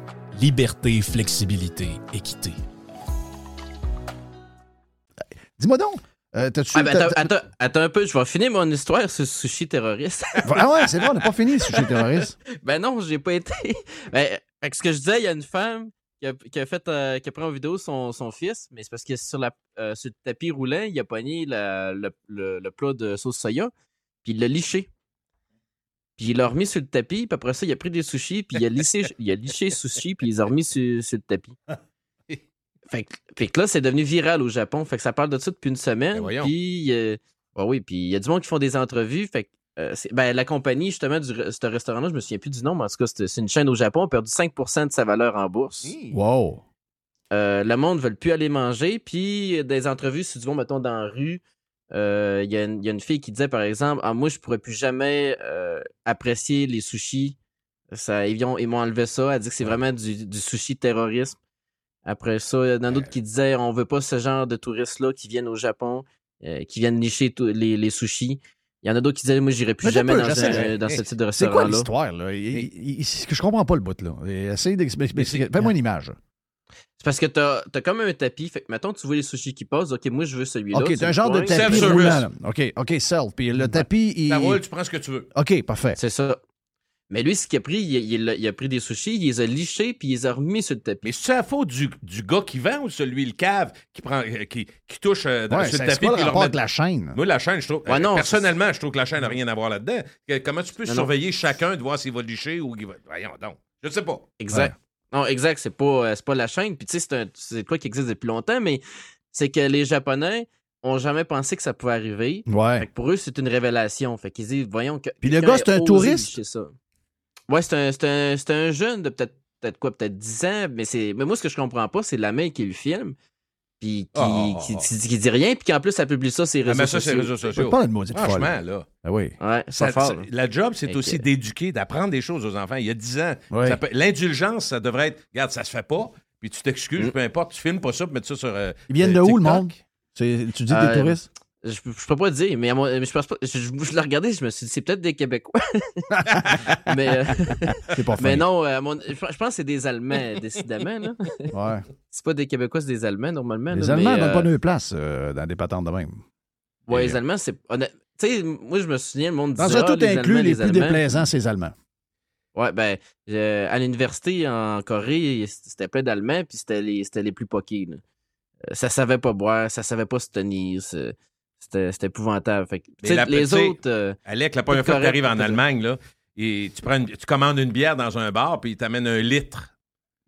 liberté, flexibilité, équité. Dis-moi donc, euh, t'as-tu... Ah, ben, t'as- attends, attends, attends un peu, je vais finir mon histoire sur ce sushi terroriste. Ah ouais, c'est vrai, on n'a pas fini, ce sujet terroriste. ben non, j'ai pas été. Ben, ce que je disais, il y a une femme qui a, qui a fait, euh, qui a pris en vidéo son, son fils, mais c'est parce que sur, la, euh, sur le tapis roulant, il a pogné la- le, le- le plat de sauce soya, puis il l'a liché. Puis il l'a remis sur le tapis, puis après ça, il a pris des sushis, puis il a lissé, il a liché les sushis, puis il les a remis sur, sur le tapis. Fait que, fait que là, c'est devenu viral au Japon. Fait que ça parle de ça depuis une Ben semaine. voyons. Puis, euh, ouais, oui, puis il y a du monde qui font des entrevues. Fait que, euh, ben, la compagnie, justement, du re- ce restaurant-là, je me souviens plus du nom, mais en tout cas, c'est une chaîne au Japon, a perdu 5 de sa valeur en bourse. Wow. Euh, le monde ne veut plus aller manger. Puis, des entrevues, si tu vas, mettons, dans la rue, euh, il y, a une- il y a une fille qui disait, par exemple, ah, moi, je pourrais plus jamais euh, apprécier les sushis. Ça, ils ont- ils m'ont enlevé ça. Elle dit que c'est vraiment du, du sushi terrorisme. Après ça, il y en a d'autres qui disaient, on veut pas ce genre de touristes-là qui viennent au Japon, euh, qui viennent licher les, les sushis. Il y en a d'autres qui disaient, moi, j'irai plus Mais jamais dans, ce type de C'est quoi restaurant-là. l'histoire, là? Il- il- il- c'est que je comprends pas le bout, là. Essaye d'expliquer. Fais-moi une image. C'est parce que t'as as comme un tapis. Fait que, mettons, tu vois les sushis qui passent. OK, moi, je veux celui-là. OK, t'as un genre de tapis Self-service. roulant. là. OK, OK, self. Puis le tapis, il... Ça roule, tu prends ce que tu veux. OK, parfait. C'est ça. Mais lui, ce qu'il a pris, il, il a- il a pris des sushis, il les a lichés, puis il les a remis sur le tapis. Mais c'est la faute du, du gars qui vend ou celui, le cave, qui, prend, euh, qui, qui touche euh, dans, Ouais, sur le c'est tapis pas le le rapport remet avec la chaîne. Moi, la chaîne, je trouve. Ouais, euh, non, personnellement, je trouve que la chaîne n'a rien à voir là-dedans. Comment tu peux Non, non. surveiller chacun de voir s'il va licher ou qu'il va. Voyons donc. Je ne sais pas. Exact. Non, exact, c'est pas, euh, c'est pas la chaîne. Puis tu sais, c'est quoi qui existe depuis longtemps, mais c'est que les Japonais ont jamais pensé que ça pouvait arriver. Fait Ouais. que pour eux, c'est une révélation. Fait qu'ils disent, voyons que. Puis le gars, c'est un touriste? ça. Ouais, c'est un, c'est un, c'est un jeune de peut-être peut-être quoi, peut-être 10 ans, mais c'est. Mais moi, ce que je comprends pas, c'est la main qui le filme. Puis qui, Oh. qui, qui- qui dit rien, puis qu'en plus, ça publie ça sur les Ah, réseaux mais ça, c'est sociaux. les réseaux C'est sociaux. pas une maudite folle. Franchement, là. Ah oui. Ouais, c'est ça- fort. ça- là. la job, c'est aussi que- d'éduquer, d'apprendre des choses aux enfants. Il y a 10 ans. L'indulgence, ça devrait être regarde, ça se fait pas, puis tu t'excuses, Mm. peu importe, tu filmes pas ça, puis mets ça sur. euh, Ils viennent de euh, où, le monde? C'est- Tu dis des Euh, touristes? Je, je peux pas dire, mais, à mon- mais je pense pas. Je, l'ai regardé, je me suis dit, c'est peut-être des Québécois. mais, euh, pas mais non, euh, à mon- je, pense- je pense que c'est des Allemands, décidément. Là. Ouais. C'est pas des Québécois, c'est des Allemands, normalement. Les là, Allemands donnent euh, pas de place euh, dans des patentes de même. Ouais, Et- les Allemands, c'est. Tu sais, moi, je me souviens, le monde Dans disait. un ah, tout les inclus, Allemands, les plus Allemands. déplaisants, c'est les Allemands. Ouais, ben, à l'université en Corée, c'était plein d'Allemands, puis c'était les, les plus poqués. là. Ça savait pas boire, ça savait pas se tenir. C'était c'était épouvantable. Fait que, la les petite- autres. euh, Alec, la première fois que tu arrives en. Allemagne, là, et tu, prends une- tu commandes une bière dans un bar, puis ils t'amènent un litre.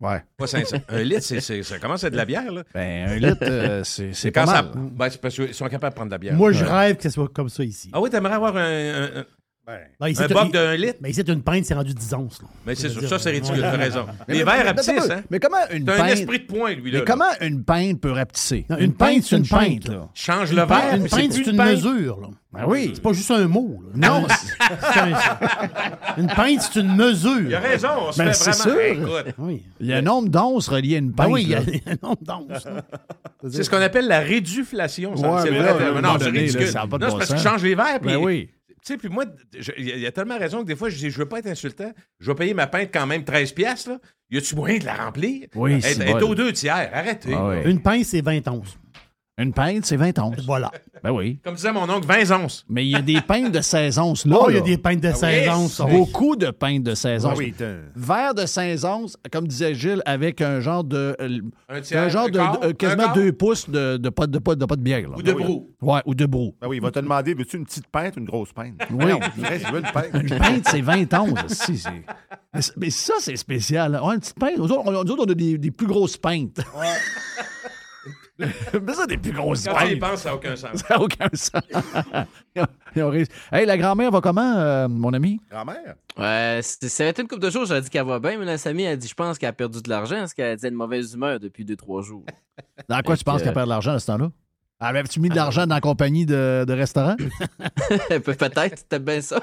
Ouais. Pas 500. un litre, c'est, c'est- ça commence à être de la bière, là. Ben, un litre, euh, c'est pas ça. mal. Ben, c'est parce qu'ils sont capables de prendre de la bière. Moi, je Ouais. rêve que ce soit comme ça ici. Ah oui, t'aimerais avoir un. un- un- Ben, ici, Un d'un litre. Mais ici, une pinte, c'est rendu 10 onces. là. Mais c'est sûr, ça, c'est ridicule, ouais. t'as raison. Mais- Les verres mais- rapetissent, hein? Mais comment une T'as un pinte... esprit de poing, lui, là. Mais comment une pinte peut rapetisser? Non, une pinte, c'est une pinte, là. Change Une le verre, pinte, une pinte, c'est une une pinte. mesure. Là. Ben oui. C'est pas juste un mot. là. Non, C'est un- une pinte, c'est une mesure. Il a raison, on se Ben, fait c'est vraiment... sûr. Oui. Il y a un nombre d'onces relié à une pinte. Ben oui, il y a un nombre d'onces. c'est ce qu'on appelle la réduflation. Ouais, c'est vrai, là, non, c'est là, ridicule. ça a pas de Non, bon c'est parce qu'ils changent les verres, puis... Ben oui. Tu sais, puis moi, il y, a- il y a tellement raison que des fois, je dis, je veux pas être insultant, je vais payer ma pinte quand même 13 piastres, là. Y a-tu moyen de la remplir? Oui, Elle c'est elle est bon. aux deux tiers, arrêtez. Ah oui. Une pinte, c'est 20 onces. Une pinte, c'est 20 onces. Voilà. Ben oui. Comme disait mon oncle, 20 onces. Mais il y a des pintes de 16 onces là. Oh, il y a des pintes de 16 oui. onces. Beaucoup de pintes de 16 Ah onces. oui, t'as- Verre de 16 onces, comme disait Gilles, avec un genre de. euh, Un un tiers, genre un de. quart, de- euh, un quasiment quart? 2 pouces de, de, pas, de, pas, de pas de bière. là. Ou de brou. Ouais, ou de brou. Ben oui, il va te demander, veux-tu une petite pinte ou une grosse pinte? Oui. Non, je veux une pinte. Une pinte, c'est 20 onces. Si, mais, ça, c'est spécial. Ouais, une petite pinte. Nous autres, on, nous autres, on a des, des plus grosses pintes. Mais ça, des plus grosses Quand tu y penses, ça n'a aucun sens. Ça n'a aucun sens. Ils ont réussi. Hey, la grand-mère va comment, euh, mon ami? Grand-mère? Ouais, ça a été une couple de jours, j'avais dit qu'elle va bien, mais la Samy a dit, je pense qu'elle a perdu de l'argent parce qu'elle était de mauvaise humeur depuis 2-3 jours. Dans quoi Fait tu penses que- qu'elle perd de l'argent à ce temps-là? Avais-tu mis de l'argent dans la compagnie de, de restaurant? Pe- Peut-être, c'était bien ça.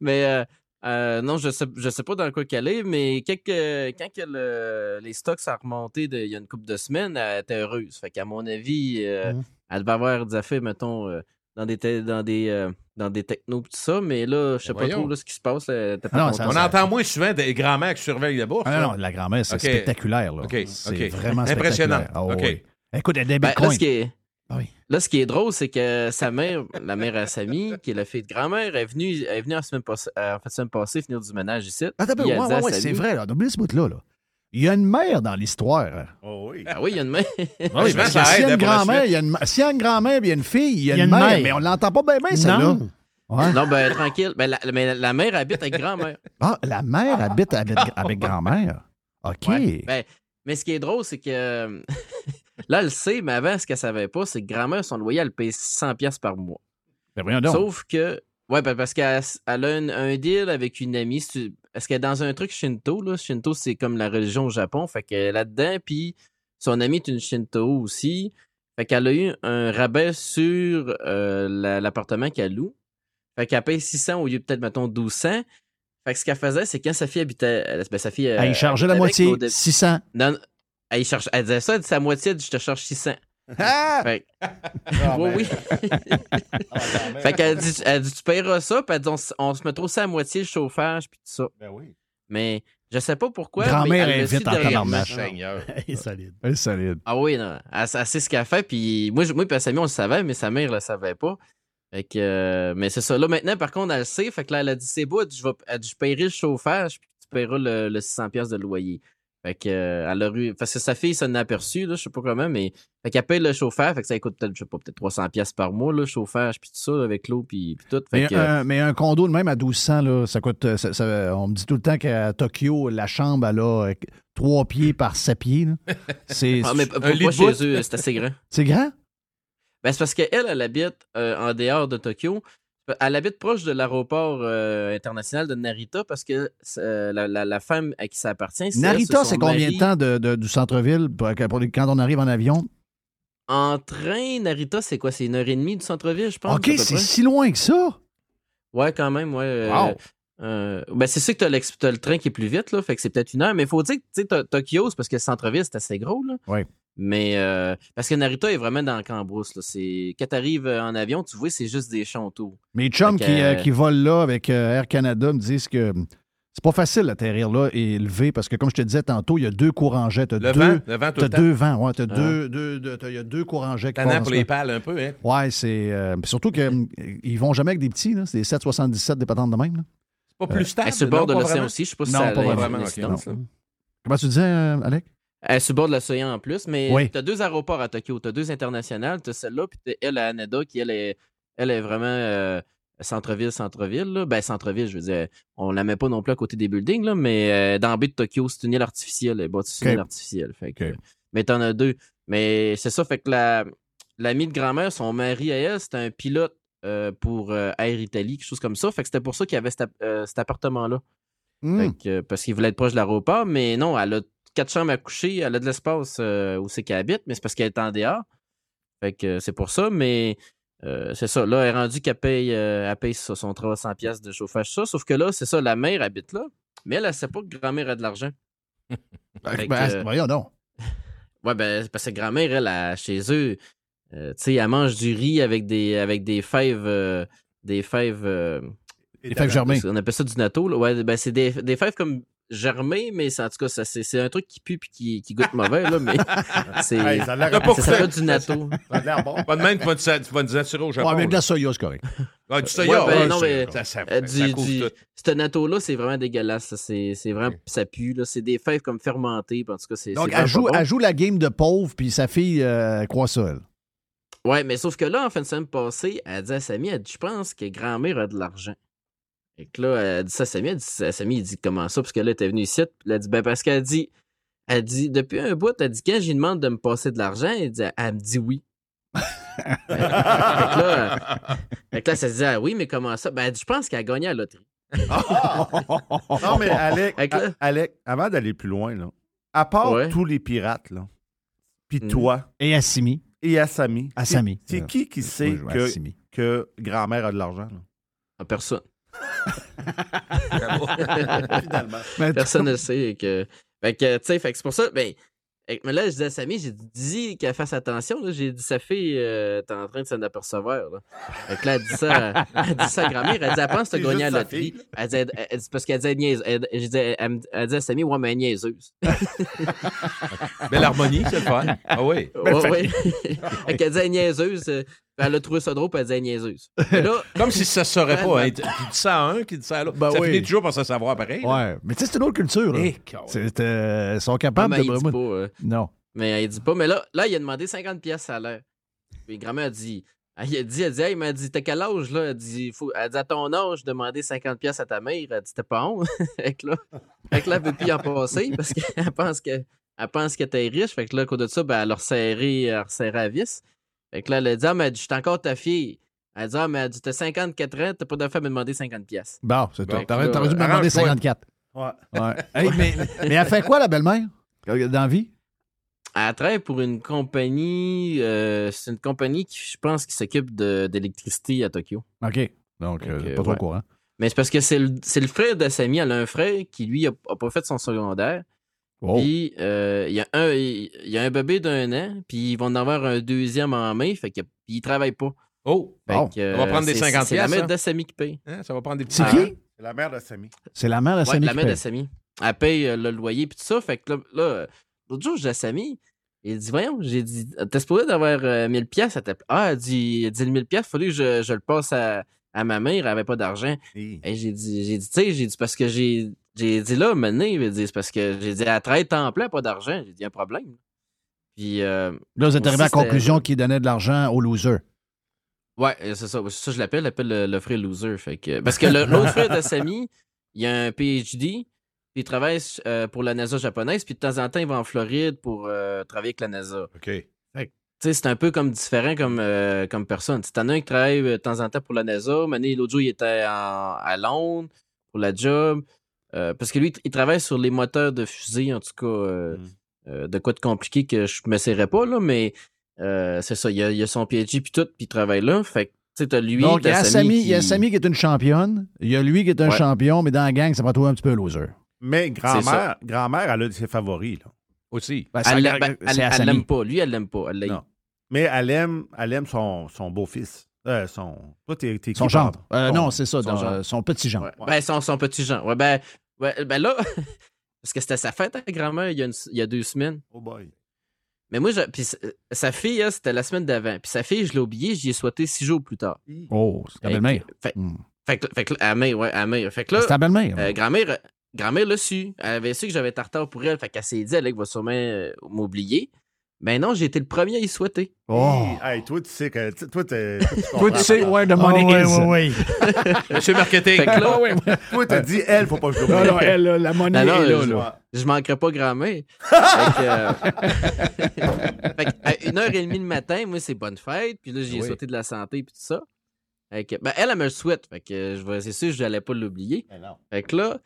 mais euh, euh, non, je sais, je sais pas dans quoi qu'elle est, mais quelques, quand que le- les stocks sont remontés de- il y a une couple de semaines, elle était heureuse. Fait qu'à mon avis, euh, Mhm. elle devait avoir des affaires, mettons, euh, dans des, dans des, euh, dans des technos et tout ça, mais là, je sais pas trop là, ce qui se passe. là, elle était pas Non, contente. ça- On entend moins souvent des grands-mères qui surveillent la bourse. Ah non, non, la grand-mère, c'est spectaculaire. Là. C'est vraiment Impressionnant. spectaculaire. Ah, oui. Écoute, elle a des Ben, là, bitcoins. ce qui est, Ah oui. là, ce qui est drôle, c'est que sa mère, la mère à Samy, qui est la fille de grand-mère, est venue, est venue en, semaine passée, euh, en fait, semaine passée finir du ménage ici. Attends, ouais, ouais, ouais, c'est vrai. Là. Oublie ce bout-là. Là. Il y a une mère dans l'histoire. Oh oui. Ah oui, il y a une mère. Ah oui, Souvent, parce ça que s'il y a une grand-mère, il y a une... s'il y a une grand-mère et il y a une fille, il y a une, mère, mais on l'entend pas bien, bien, celle-là. Non. Ouais. Non, ben tranquille. Ben, la, mais la mère habite avec grand-mère. Ah, la mère habite avec, avec grand-mère. OK. Ouais. Ben, mais ce qui est drôle, c'est que là, elle le sait, mais avant, ce qu'elle savait pas, c'est que grand-mère, son loyer, elle paye 600$ piastres par mois. Ben, donc. Sauf que, ouais, ben, parce qu'elle elle a un, un deal avec une amie. Est-ce qu'elle est dans un truc Shinto? Là? Shinto, c'est comme la religion au Japon. Fait qu'elle est là-dedans, puis son amie est une Shinto aussi. Fait qu'elle a eu un rabais sur euh, la- l'appartement qu'elle loue. Fait qu'elle paye 600 au lieu peut-être, mettons, 1200. Fait que ce qu'elle faisait, c'est quand sa fille habitait. elle- Ben, sa fille. Elle euh, chargeait la avec, moitié, dé- 600. Non, non, elle, cherche, elle disait ça, elle dit sa moitié, elle dit je te charge 600. Ah! Fait que- Ah, oui, ben. oui. fait qu'elle dit, elle dit, tu payeras ça, puis elle dit, on, se mettra aussi à moitié le chauffage, puis tout ça. Ben oui. Mais je sais pas pourquoi. Grand-mère elle est vite en. Seigneur. Elle est solide. Elle est solide. Ah oui, non. Elle, elle sait ce qu'elle fait, puis moi, moi puis Samy, on le savait, mais sa mère le savait pas. Fait que, euh, mais c'est ça. Là, maintenant, par contre, elle le sait. Fait que là, elle a dit, c'est beau, je, vais, elle dit, je paierai le chauffage, puis tu paieras le, le 600$ piastres de loyer. Fait que, euh, elle a eu, parce que sa fille s'en a aperçu, là, je sais pas comment, mais, fait qu'elle paye le chauffage, fait que ça coûte peut-être, je sais pas, peut-être 300$ piastres par mois, le chauffage, puis tout ça, là, avec l'eau, puis, puis tout. Fait Mais, que, un, mais un condo de même à 1200, là, ça coûte. euh, ça- ça- on me dit tout le temps qu'à Tokyo, la chambre, elle a euh, trois pieds par sept pieds. là. C'est ah, mais pour lit de moi, chez eux, c'est assez grand. c'est grand? Ben, c'est parce qu'elle, elle habite euh, en dehors de Tokyo. Elle habite proche de l'aéroport euh, international de Narita parce que euh, la, la- la femme à qui ça appartient, c'est Narita, c'est combien mari. de temps de, de- du centre-ville pour- pour les- quand on arrive en avion? En train, Narita, c'est quoi? C'est une heure et demie du centre-ville, je pense. OK, c'est si loin que ça. Ouais, quand même, ouais. Wow. euh, ben, c'est sûr que t'as, l'ex- t'as le train qui est plus vite, là, fait que c'est peut-être une heure. Mais il faut dire que tu Tokyo, c'est parce que le centre-ville, c'est assez gros. Là. Ouais. Mais euh, parce que Narita est vraiment dans le cambrousse. Là. C'est, quand t'arrives euh, en avion, tu vois, c'est juste des champs autour. Mes chums qui, que- euh, qui volent là avec euh, Air Canada me disent que c'est pas facile d'atterrir là et élever parce que, comme je te disais tantôt, il y a deux courants jets. T'as Le deux, vent, le vent tout t'as le temps? deux vents. Ouais, t'as Ah. deux, deux, deux- t'as- il y a deux courants jets qui pour les pales un peu, hein? Ouais, c'est. euh, puis surtout qu'ils vont jamais avec des petits, là. C'est des 777 des patentes de même. là. C'est pas plus stable. Sur le bord non, de l'océan vraiment? aussi? Je sais pas si Non, ça pas vraiment. Comment tu disais, euh, Alec? Euh, sur le bord de l'océan en plus, mais oui. tu as deux aéroports à Tokyo, tu as deux internationales, tu as celle-là, puis tu elle à Haneda qui, elle, est, elle est vraiment euh, centre-ville, centre-ville. Ben, centre-ville, je veux dire, on la met pas non plus à côté des buildings, là, mais euh, dans la baie de Tokyo, c'est une île artificielle, elle une île artificielle. Fait que. Mais tu en as deux. Mais c'est ça, fait que la l'ami de grand-mère, son mari à elle, c'était un pilote euh, pour Air Italie, quelque chose comme ça. Fait que c'était pour ça qu'il y avait cet, appartement-là. Hmm. Fait que, parce qu'il voulait être proche de l'aéroport, mais non, elle a quatre chambres à coucher, elle a de l'espace euh, où c'est qu'elle habite, mais c'est parce qu'elle est en dehors. Fait que euh, c'est pour ça, mais euh, c'est ça. Là, elle est rendue qu'elle paye, euh, elle paye ça, son 300 pièces de chauffage, ça. Sauf que là, c'est ça, la mère habite là, mais elle, elle sait pas que grand-mère a de l'argent. Fait Ben, que, voyons donc. Ouais, ben, parce que grand-mère, elle, elle, chez eux, tu sais, elle mange du riz avec des, avec des fèves, des fèves, Les fèves germées. on appelle ça du natto, là. Ouais, ben, c'est des, des fèves comme germées, mais c'est- en tout cas, ça, c'est, c'est un truc qui pue puis qui, qui goûte mauvais, là, mais c'est, Hey, ça a l'air T'as pas ça du natto. ça a l'air bon. Pas de même, tu vas te- tu vas te naturer au Japon. Ouais, avec de la soya, c'est correct. Ah, du soya, Ouais, ben, ouais, non, c'est- mais, ça, ça, Euh, ça du, couvre du, tout. ce natto-là, c'est vraiment dégueulasse. ça. C'est, c'est vraiment, ça pue, là. C'est des fèves comme fermentées, en tout cas, c'est, Donc, c'est elle joue, bon. elle joue la game de pauvre, puis sa fille euh, croit ça, elle. Ouais, mais sauf que là, en fin de semaine passée, elle dit à Samy, elle dit, je pense que grand-mère a de l'argent. Et que là, elle dit ça à Samy, elle dit, à Samy, il dit, comment ça? Parce que là, elle était venue ici, elle dit, ben, parce qu'elle dit, elle dit, depuis un bout, elle dit, quand j'y demande de me passer de l'argent, elle, dit, elle me dit oui. fait que là, fait que là, ça se dit, ah oui, mais comment ça? Ben, elle dit, je pense qu'elle a gagné à la loterie. Non, mais Alec, là- Alec, avant d'aller plus loin, là, à part Ouais. tous les pirates, là, puis Mhm. toi Et Assimi. et Assami, Assami. c'est Euh, qui qui sait que, que grand-mère a de l'argent? là? Ah, Personne. Finalement. Mais Personne ne sait que. Fait que, tu sais, c'est pour ça. Ben, mais là, je dis à Samy, j'ai dit qu'elle fasse attention. J'ai dit, sa fille, euh, t'es en train de s'en apercevoir. Là. Fait que là, elle dit ça, elle dit ça à grand-mère. Elle dit, elle pense que t'as gagné à la loterie. Elle dit, elle- elle dit, parce qu'elle dit, niaise. Elle, j'ai dit, elle, elle dit à Samy, ouais, mais elle est niaiseuse. Belle harmonie, c'est le fun. Ah oui. Ouais, ouais. fait qu'elle dit, elle est niaiseuse. Elle a trouvé ça drôle, puis elle dit, elle est niaiseuse. Mais là, Comme si ça se saurait pas. hein. Qui dit ça à un, qui dit ça à l'autre. Ben ça oui. finit toujours par se savoir pareil. là. Ouais, mais tu sais, c'est une autre culture. là. Eh, C'est, euh, ils sont capables de il dit vraiment. pas. euh, Non. Mais elle dit pas. Mais là, là il a demandé 50 pièces à l'heure. Puis grand-mère a dit. Elle a dit, elle dit, hey, mais elle dit, t'as quel âge, là? Elle dit, faut, elle dit, à ton âge, demander 50 pièces à ta mère. Elle dit, t'es pas honte. fait que là, fait que là, elle veut plus y en passer parce qu'elle pense que, elle pense que t'es riche. Fait que là, à cause de ça, ben, elle a resserré, elle a resserré vis. Fait que là, elle a dit, ah, mais elle dit, je suis encore ta fille. Elle dit, ah, mais elle dit, t'as 54 ans, t'as pas de à me demander 50 pièces. Bon, c'est Bon. T'aurais, dû me demander arrange-toi. 54. Ouais. Ouais. Hey, mais, mais elle fait quoi, la belle-mère? Dans la vie? Elle travaille pour une compagnie, euh, c'est une compagnie qui, je pense, qui s'occupe de- d'électricité à Tokyo. OK. Donc, Donc, euh, pas trop ouais. courant. Mais c'est parce que c'est le, c'est le frère de Samy. Elle a un frère qui, lui, a, a pas fait son secondaire. Puis, euh, il y, a un- il il y a un bébé d'un an, puis ils vont en avoir un deuxième en mai, fait que, puis il travaille pas. Oh, Fait Bon. que, On va prendre des c'est- 50 C'est la mère hein? de Samy qui paye. hein, ça va prendre des petits. C'est qui? C'est la mère de Samy. C'est la mère de Ouais, la mère de. Samy. Elle paye euh, le loyer, puis tout ça. Fait que là, là, euh, l'autre jour, à Samy, il dit, voyons, j'ai dit, t'es supposé d'avoir euh, 1000 pièces à ta Ah, elle dit, elle dit, le 1000 pièces, fallait que je, je le passe à, à ma mère, elle avait pas d'argent. Et j'ai dit, j'ai dit, tu sais, j'ai dit, parce que j'ai, j'ai dit là, maintenant, il dit, c'est parce que j'ai dit, elle travaille temps plein, pas d'argent. J'ai dit, un problème. Puis, euh, Là, vous êtes arrivé à la conclusion qu'il donnait de l'argent aux losers. ouais, c'est ça. C'est ça, je l'appelle, l'appelle le, le frère loser. Fait que, parce que l'autre frère de Samy, il a un PhD, puis il travaille euh, pour la NASA japonaise, puis de temps en temps, il va en Floride pour euh, travailler avec la NASA. OK. Tu sais, c'est un peu comme différent comme, euh, comme personne. Tu en as un qui travaille euh, de temps en temps pour la NASA. Mané, l'autre jour, il était en- à Londres pour la job. Euh, parce que lui, il travaille sur les moteurs de fusée, en tout cas, euh, Mm. euh, de quoi de compliqué que je me serrais pas, là, mais euh, c'est ça. Il a, il a son PhD puis tout, puis il travaille là. Fait que, tu sais, lui, Donc, il y, a Samy qui- il y a Sammy qui est une championne. Il y a lui qui est un Ouais. champion, mais dans la gang, ça va trouver un petit peu un loser. Mais grand-mère, grand-mère, elle a ses favoris. Là. Aussi. Ben, Elle, ben, elle- l'aime pas. Lui, elle l'aime pas. Elle Non. Mais elle aime, elle aime son, son beau-fils. Euh, son... Toi, t'es, Son gendre. Euh, non, c'est ça, son dans- gendre. son petit genre. Ouais. Ben, son, son petit Jean. Ouais, ben, ouais, ben là, parce que c'était sa fête à grand-mère il, y a une- il y a deux semaines. Oh boy. Mais moi, je- puis s- sa fille, hein, c'était la semaine d'avant. Puis sa fille, je l'ai oublié, j'y ai souhaité six jours plus tard. Oh, c'est ta belle-mère. Fait, Hmm. fait que, fait que là, à mère, ouais, à mère. Fait que là, C'est ta belle-mère. euh, grand-mère, grand-mère l'a su. Elle avait su que j'avais tartare pour elle. Fait qu'elle s'est dit, elle va sûrement euh, m'oublier. Ben non, j'ai été le premier à y souhaiter. oh. Hey, toi, tu sais que. Toi, t'es- Toi, tu sais, where the money ouais, is. ouais, ouais. Monsieur Marketing. Fait que là, Ah. Toi, t'as dit, elle, faut pas que je Non, non, elle, là, la monnaie Non, non, est là, je- là. je manquerai pas grand-mère. fait que, euh, fait que à une heure et demie le matin, moi, c'est bonne fête. Puis là, j'ai Oui. sauté de la santé puis tout ça. Fait que, ben, elle, elle me le souhaite. Fait que je vais, c'est sûr, je n'allais pas l'oublier. Ben non. Fait que là,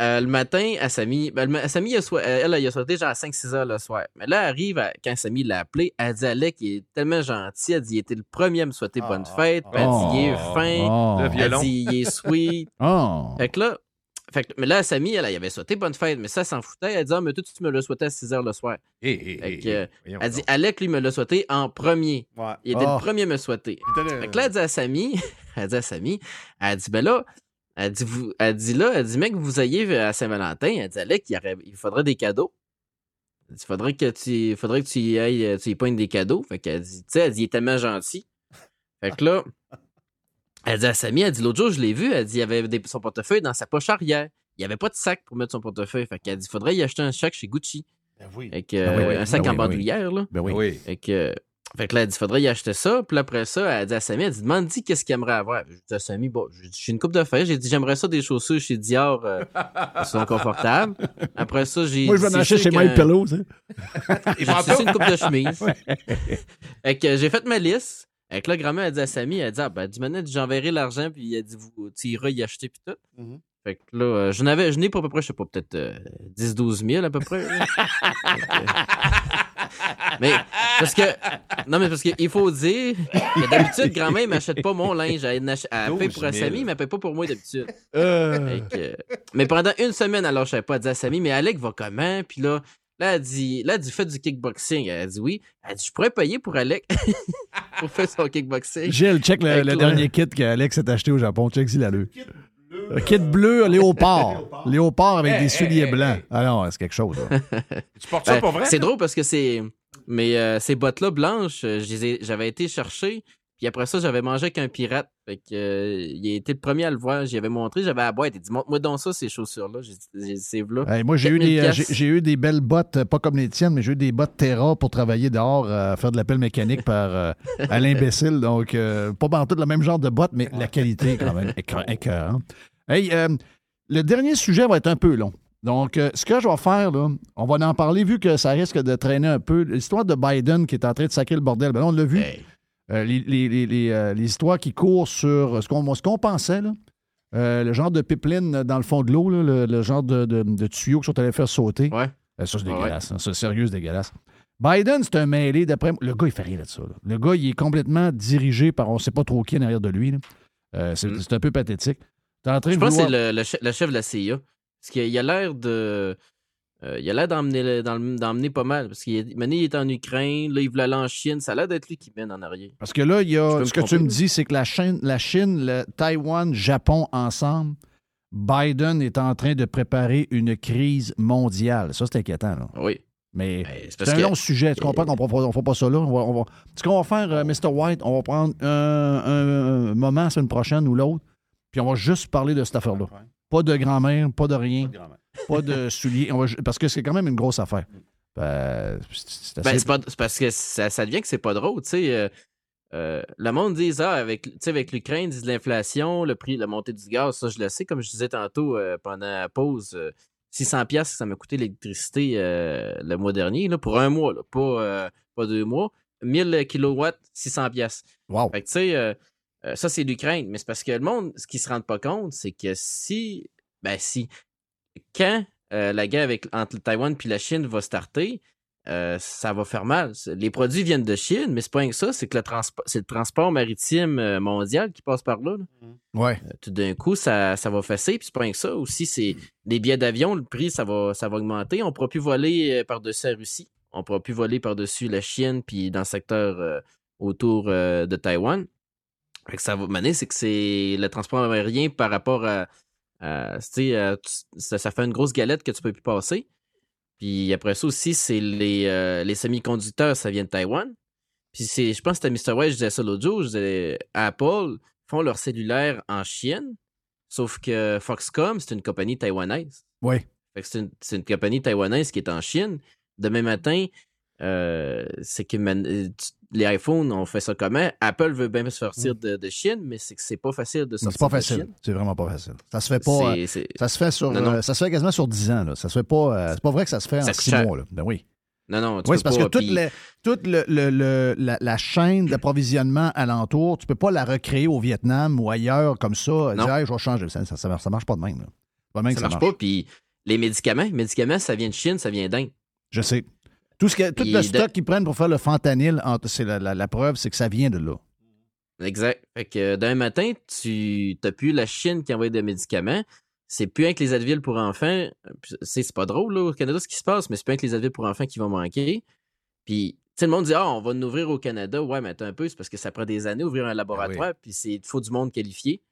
euh, le matin, à Samy, ben, le- Samy, il a soi- euh, elle, elle, il a sauté genre à 5-6 heures le soir. Mais là, elle arrive, à- quand Samy l'a appelé, elle dit Alec, il est tellement gentil. Elle dit, il était le premier à me souhaiter Ah, bonne ah, fête. ah. Puis elle dit, il est Oh, fin. oh, Le Elle dit, il est sweet. oh. Fait que là, fait que- mais là, Samy, elle, elle avait souhaité bonne fête, mais ça, elle s'en foutait. Elle dit, ah, mais toi, tu me l'as souhaité à 6 heures le soir. Hé, que, hé, voyons Elle dit. Alec, lui, me l'a souhaité en premier. Ouais. Il était Oh. le premier à me souhaiter. Fait que là, elle dit à Samy, elle dit à Samy, elle dit, ben là, elle dit, vous, elle dit là, elle dit, mec, vous ayez à Saint-Valentin, elle dit, Alec, il, aurait- il faudrait des cadeaux. Elle dit, Il faudrait que tu, faudrait que tu y ailles, euh, tu y pognes des cadeaux. Fait qu'elle dit, tu sais, elle dit, il est tellement gentil. Fait que là, elle dit à Samy, elle dit, l'autre jour, je l'ai vu, elle dit, il avait des- son portefeuille dans sa poche arrière. Il n'y avait pas de sac pour mettre son portefeuille. Fait qu'elle dit, il faudrait y acheter un sac chez Gucci. Ben oui. Ben oui, oui, un sac ben en bandoulière, là. Ben oui. Oui. Fait que, fait que là, elle dit, faudrait y acheter ça. Puis après ça, elle dit à Samy, elle dit, demande-y qu'est-ce qu'il aimerait avoir. Je dis à Samy, bon, j'ai une coupe de feuilles. J'ai dit, j'aimerais ça des chaussures chez Dior, euh, qui sont confortables. Après ça, j'ai Moi, je vais dit, en acheter c'est chez que- Pillow, tu sais. J'ai une coupe de chemise. fait que j'ai fait ma liste. Fait que là, grand-mère, elle dit à Samy, elle dit, ah, ben, manette, j'enverrai l'argent, puis elle dit, vous, tu iras y acheter, puis tout. Mhm. Fait que là, euh, je n'avais, je n'ai pas à peu près, je sais pas, peut-être euh, 10-12 000 à peu près. Fait mais, parce que, non, mais parce qu'il faut dire que d'habitude, grand-mère, m'achète pas mon linge. Elle, elle paye 12 pour 000. Samy, mais elle paye pas pour moi d'habitude. Euh, Fait que- mais pendant une semaine, alors, je savais pas, elle dit à Samy, mais Alec va comment? Puis là, là, elle dit, là, dit, fais du kickboxing. Elle dit oui. Elle dit, je pourrais payer pour Alec pour faire son kickboxing. Gilles, check le, Fait dernier kit qu'Alex s'est acheté au Japon. Check s'il a le. Un kit bleu, léopard. Léopard avec Hey, des hey, souliers hey, blancs. hey. Ah non, c'est quelque chose. Tu portes ça Ben, pour vrai? C'est drôle parce que c'est. Mais euh, ces bottes-là blanches, euh, j'avais été chercher. Puis après ça, j'avais mangé avec un pirate. Fait que, euh, il a été le premier à le voir. J'y avais montré, j'avais la boîte. Il dit Montre-moi donc ça, ces chaussures-là. J'ai dit J'ai dit, C'est là. Hey, moi, j'ai eu, 4000 des, euh, j'ai, eu des belles bottes, pas comme les tiennes, mais j'ai eu des bottes Terra pour travailler dehors, euh, faire de l'appel mécanique par euh, à l'imbécile. Donc, euh, pas partout le même genre de bottes, mais la qualité quand même écœur- écœurante. Hey, euh, le dernier sujet va être un peu long. Donc, euh, ce que je vais faire, là, on va en parler vu que ça risque de traîner un peu. L'histoire de Biden qui est en train de sacrer le bordel, ben, on l'a vu. Hey. Euh, les, les- les- les, les histoires qui courent sur ce qu'on ce qu'on pensait, là. Le genre de pipeline dans le fond de l'eau, là, le, le genre de, de, de tuyau qu'ils sont allés faire sauter. Ouais. Ça, c'est Ouais, dégueulasse. hein. C'est sérieux, c'est dégueulasse. Biden, c'est un mêlé d'après. Le gars, il fait rien de ça. là. Le gars, il est complètement dirigé par on ne sait pas trop qui en arrière de lui. Euh, c'est Mm. c'est un peu pathétique. T'es en train Je de pense que c'est le, le chef, le chef de la CIA. Parce qu'il a l'air de. euh, il a l'air d'emmener, pas mal. Parce qu'il est, maintenant, il est en Ukraine, là, il voulait aller en Chine. Ça a l'air d'être lui qui mène en arrière. Parce que là, il y a, ce que tu me dis, c'est que la Chine, la Chine, le Taïwan, Japon ensemble, Biden est en train de préparer une crise mondiale. Ça, c'est inquiétant. Là. Oui. Mais Ben, c'est un que- long sujet. Tu comprends qu'on ne fera pas ça là? On va, on va- Ce qu'on va faire, euh, Mr. White, on va prendre un, un- un moment la semaine prochaine ou l'autre, puis on va juste parler de cette affaire-là. Pas de grand-mère, pas de rien, Pas de grand-mère. pas de souliers. On va ju- parce que c'est quand même une grosse affaire. Ben, c'est- c'est Ben, assez- c'est, pas- parce que ça, ça devient que c'est pas drôle, tu sais. euh, euh, le monde dit, ah, avec, tu sais, avec l'Ukraine, ils disent l'inflation, le prix, la montée du gaz, ça, je le sais. Comme je disais tantôt euh, pendant la pause, euh, 600 pièces ça m'a coûté l'électricité euh, le mois dernier, là, pour un mois, là, pas, euh, pas deux mois. 1000 kilowatts, 600 pièces Wow. Fait que, tu sais, euh, ça, c'est l'Ukraine. Mais c'est parce que le monde, ce qu'ils se rendent pas compte, c'est que si, ben, si, quand euh, la guerre avec, entre le Taïwan puis la Chine va starter, euh, ça va faire mal. Les produits viennent de Chine, mais c'est pas rien que ça, c'est que le, transpo- le transport maritime mondial qui passe par là. là. Ouais. Euh, Tout d'un coup, ça, ça va fesser, puis c'est pas rien que ça. Aussi, c'est les billets d'avion, le prix, ça va, ça va augmenter. On pourra plus voler par-dessus la Russie. On pourra plus voler par-dessus la Chine, puis dans le secteur euh, autour euh, de Taïwan. Fait que ça va mener, c'est que c'est le transport aérien par rapport à. à, tu sais, à- tu- ça, ça fait une grosse galette que tu peux plus passer. Puis après ça aussi, c'est les, euh, les semi-conducteurs, ça vient de Taïwan. Puis c'est, je pense que c'était Mr. White, je disais ça l'autre jour, je disais, Apple font leur cellulaire en Chine, sauf que Foxconn, c'est une compagnie taïwanaise. Fait que c'est une, c'est une compagnie taïwanaise qui est en Chine. Demain matin, euh, c'est que man- euh, tu- les iPhones, on fait ça comment? Apple veut bien se sortir de, de Chine, mais c'est que c'est pas facile de sortir C'est pas de facile. Chine. C'est vraiment pas facile. Ça se fait pas. euh, Ça se fait sur. Non, non. euh, ça se fait quasiment sur 10 ans. Là. Ça se fait pas. euh, c'est pas vrai que ça se fait Ça en coûte 6 cher. mois. Là. Ben oui. Non, non, tu Oui, c'est parce pas, que toute, puis- le- toute le- le- le- la, la chaîne d'approvisionnement alentour, tu peux pas la recréer au Vietnam ou ailleurs comme ça. Non. Dire, Hey, je vais changer. Ça, ça, ça, ça marche pas de même. là. Pas de même ça que marche pas. Puis les médicaments, les médicaments, ça vient de Chine, ça vient d'Inde. Je sais. Tout, ce que, tout le de- stock qu'ils prennent pour faire le fentanyl, en- c'est la, la- la preuve, c'est que ça vient de là. Exact. Fait que euh, d'un matin, tu n'as plus la Chine qui envoie des médicaments. C'est plus avec les Advil pour enfants. C'est pas drôle là, au Canada ce qui se passe, mais c'est plus avec les Advil pour enfants qui vont manquer. Puis, sais, le monde dit Ah, on va nous ouvrir au Canada. Ouais, mais attends un peu, c'est parce que ça prend des années ouvrir un laboratoire, puis c'est il faut du monde qualifié.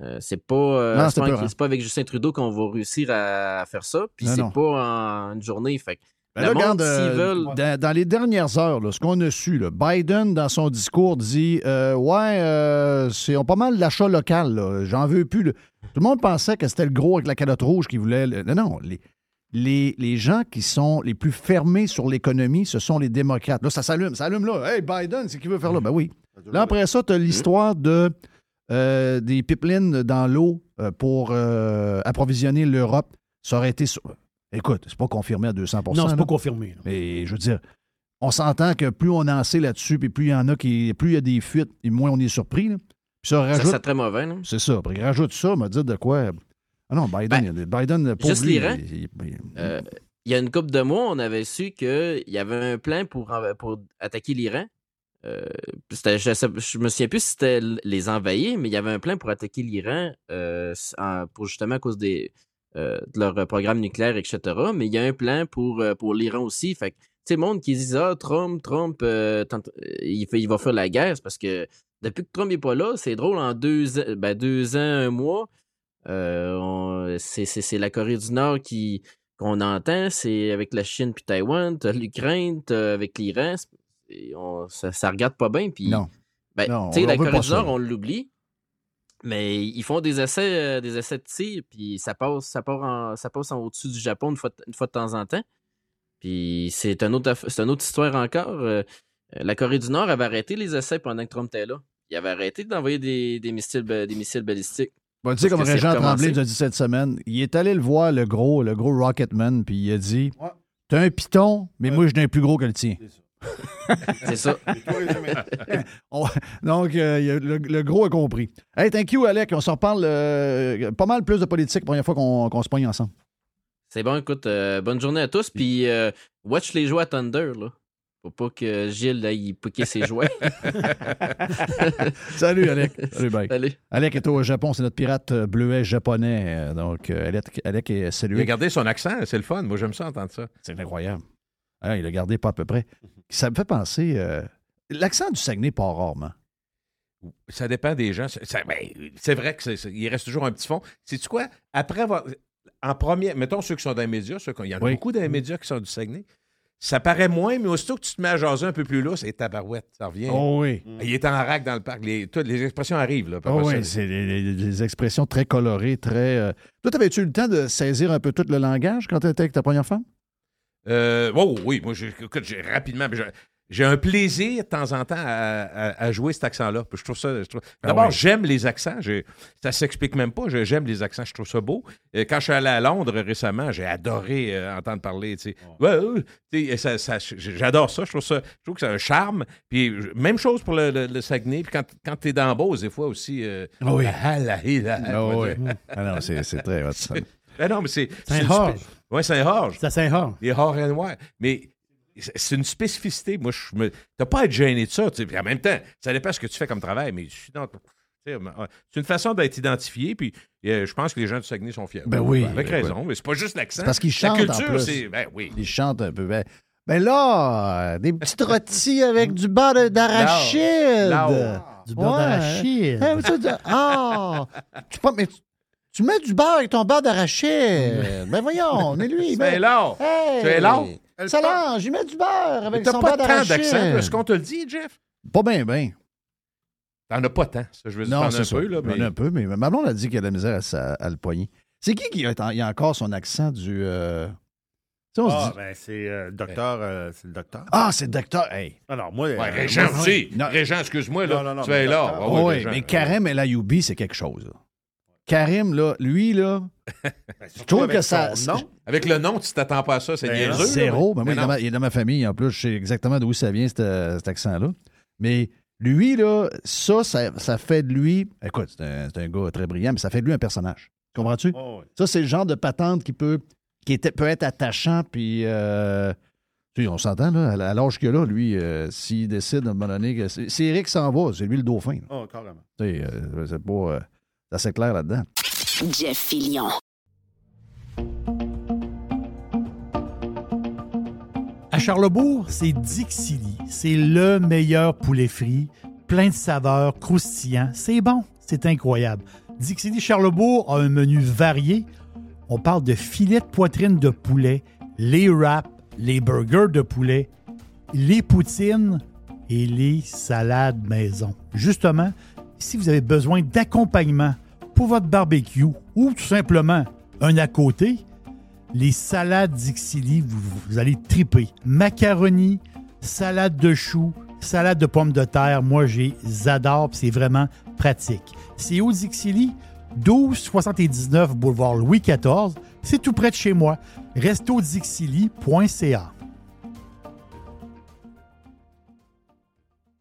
Euh, c'est pas, euh, Non, c'est pas, pas avec Justin Trudeau qu'on va réussir à faire ça. Puis c'est pas en une journée. Fait que Ben là, regarde, euh, dans, dans les dernières heures, là, ce qu'on a su, là, Biden, dans son discours, dit euh, Ouais, euh, c'est pas mal l'achat local. J'en veux plus. là. Tout le monde pensait que c'était le gros avec la calotte rouge qui voulait. le- Non, non. Les, les, les gens qui sont les plus fermés sur l'économie, ce sont les démocrates. Là, ça s'allume. Ça allume là. Hey, Biden, c'est qui veut faire là? Ben oui. Là, après ça, tu as l'histoire de, euh, des pipelines dans l'eau pour approvisionner l'Europe. Ça aurait été. Écoute, c'est pas confirmé à 200% Non, c'est pas confirmé. Mais je veux dire, on s'entend que plus on en sait là-dessus, puis plus il y en a qui. plus il y a des fuites, et moins on est surpris. là. Puis ça Ça rajoute. serait très mauvais. là. C'est ça. Puis rajoute ça, m'a dit de quoi? Ah non, Biden, il- Biden, pour Ben, juste lui, l'Iran. il- il- il- Euh, il y a une couple de mois, on avait su qu'il y avait un plan pour, pour attaquer l'Iran. Euh, c'était- je, je me souviens plus si c'était les envahir, mais il y avait un plan pour attaquer l'Iran euh, en- pour justement à cause des, euh, de leur programme nucléaire, etc. Mais il y a un plan pour, euh, pour l'Iran aussi. Fait que, tu sais, le monde qui dit Ah, Trump, Trump, euh, euh, il, fait, il va faire la guerre, c'est parce que depuis que Trump n'est pas là, c'est drôle, en deux, ans- ben, deux ans, un mois, euh, c'est- la Corée du Nord qui qu'on entend, c'est avec la Chine puis Taïwan, l'Ukraine, avec l'Iran, ça, ça regarde pas bien. Puis, Non. ben, tu sais, la Corée du Nord, on l'oublie, mais ils font des essais, euh, des essais de tir, puis ça passe, ça part en, ça passe en au-dessus du Japon une fois, de- une fois de temps en temps. Puis c'est un autre, c'est une autre histoire encore. euh, la Corée du Nord avait arrêté les essais pendant que Trump était là. Il avait arrêté d'envoyer des, des missiles, des missiles balistiques. Bon, tu sais, comme Régent. Tremblay nous a dit cette semaine, il est allé le voir, le gros, le gros Rocketman, puis il a dit T'as un piton, mais moi, je n'ai un plus gros que le tien. C'est ça. On- Donc, euh, le, le gros a compris. Hey, thank you, Alec. On s'en reparle euh, pas mal plus de politique la première fois qu'on se pogne ensemble. C'est bon, écoute, euh, bonne journée à tous. Puis, euh, watch les jouets à Thunder, là. Faut pas que Gilles, là, il pique ses jouets. Salut, Alec. Salut, bye. Salut. Alec est au Japon, c'est notre pirate bleuet japonais. Donc, Alec, Alec est salué. gardé son accent, c'est le fun. Moi, j'aime ça entendre ça. C'est incroyable. Ah, il a gardé pas à peu près. Ça me fait penser. euh, L'accent du Saguenay part rarement. Ça dépend des gens. Ben, c'est vrai qu'il reste toujours un petit fond. Sais-tu quoi? Après avoir. En premier, mettons ceux qui sont dans les médias, ceux qui- il y en a Oui. beaucoup dans les médias qui sont du Saguenay. Ça paraît moins, mais aussitôt que tu te mets à jaser un peu plus là, c'est tabarouette. Ça revient. Oh oui. Il est en rack dans le parc. Les, toutes les expressions arrivent. Là, Oh oui, c'est des, expressions très colorées, très. euh, Toi, avais-tu eu le temps de saisir un peu tout le langage quand tu étais avec ta première femme? Euh, oh oui, moi, j'ai- écoute, j'ai rapidement. j'ai- un plaisir de temps en temps à, à- à jouer cet accent-là. Je trouve ça. Ah D'abord, j'aime les accents. Ça s'explique même pas. J'aime les accents. Je trouve ça beau. Euh, Quand je suis allé à Londres récemment, j'ai adoré euh, entendre parler. Ouais, ouais, ça- ça- J'adore ça. Je trouve ça. Je trouve que c'est un charme. Puis même chose pour le, le- le Saguenay. Puis quand, quand tu es dans Beauce, des fois aussi. euh, Ah oui. ah, là, là, là, on va oui. Ah non, c'est c'est très hot, ça. Ben non, mais c'est. Saint-Horge. Ouais, Saint-Horge. C'est Saint-Horge. Les horts et noirs. Mais c'est- une spécificité. Moi, je me. T'as pas à être gêné de ça. Puis en même temps, ça dépend ce que tu fais comme travail, mais je suis dans- tu sais, euh, C'est une façon d'être identifié, puis euh, je pense que les gens du Saguenay sont fiers. Ben oui. Avec Ben raison, mais c'est pas juste l'accent. Parce qu'ils chantent La culture, c'est. Ben oui. Ils chantent un peu. Ben, ben là, des petites rôtis avec du beurre de- d'arachide. Du beurre Ouais. d'arachide. Eh, Ah! Tu, pas- mais tu, mets du beurre avec ton beurre d'arachide. Ben voyons, mais lui. C'est ben, là. hey, Tu es là? Solange, j'y mets du beurre avec T'as son pas beurre tant d'accent. d'arachide. Est-ce qu'on te le dit, Jeff? Pas bien, bien. T'en as pas tant. Ça, je veux dire, Non, t'en as c'est un peu, là. J'en ai Mais... un peu, mais ma blonde a dit qu'il a de la misère à, sa- à le poigner. C'est qui qui a, il a encore son accent du... euh, Tu sais, on se Ah, dit... ben, c'est euh, le docteur. euh, c'est le docteur. Ah, c'est le docteur. Hey. Alors, moi. Ouais, euh, Régent aussi. Non. Régent, excuse-moi, là. Non, non, non, tu es mais là. Ah oui, Régent. mais Karem El Ayoubi, c'est quelque chose. là. Karim, là, lui, là, je trouve que ça. Non. Avec le nom, tu t'attends pas à ça, c'est Ben, là, Zéro. mais- Ben, moi, il, mais est dans non. ma, il est dans ma famille, en plus. Je sais exactement d'où ça vient, cet, euh, cet accent-là. Mais lui, là, ça, ça, ça fait de lui. Écoute, c'est un, gars très brillant, mais ça fait de lui un personnage. Comprends-tu? Oh. Ça, c'est le genre de patente qui peut, qui était, peut être attachant, puis. euh, tu sais, on s'entend, là, à l'âge qu'il a, là, lui, euh, s'il décide à un moment donné que. C'est c'est Eric s'en va, c'est lui le dauphin. là. Oh, carrément. Tu sais, euh, c'est pas. C'est assez clair là-dedans. Jeff Fillion. À Charlebourg, c'est Dixili. C'est le meilleur poulet frit, plein de saveurs, croustillant. C'est bon, c'est incroyable. Dixili Charlebourg a un menu varié. On parle de filets de poitrine de poulet, les wraps, les burgers de poulet, les poutines et les salades maison. Justement, si vous avez besoin d'accompagnement pour votre barbecue ou tout simplement un à côté, les salades Dixili, vous, allez triper. Macaroni, salade de choux, salade de pommes de terre, moi j'adore, c'est vraiment pratique. C'est au Dixili, 1279 boulevard Louis XIV, c'est tout près de chez moi. Restodixili.ca.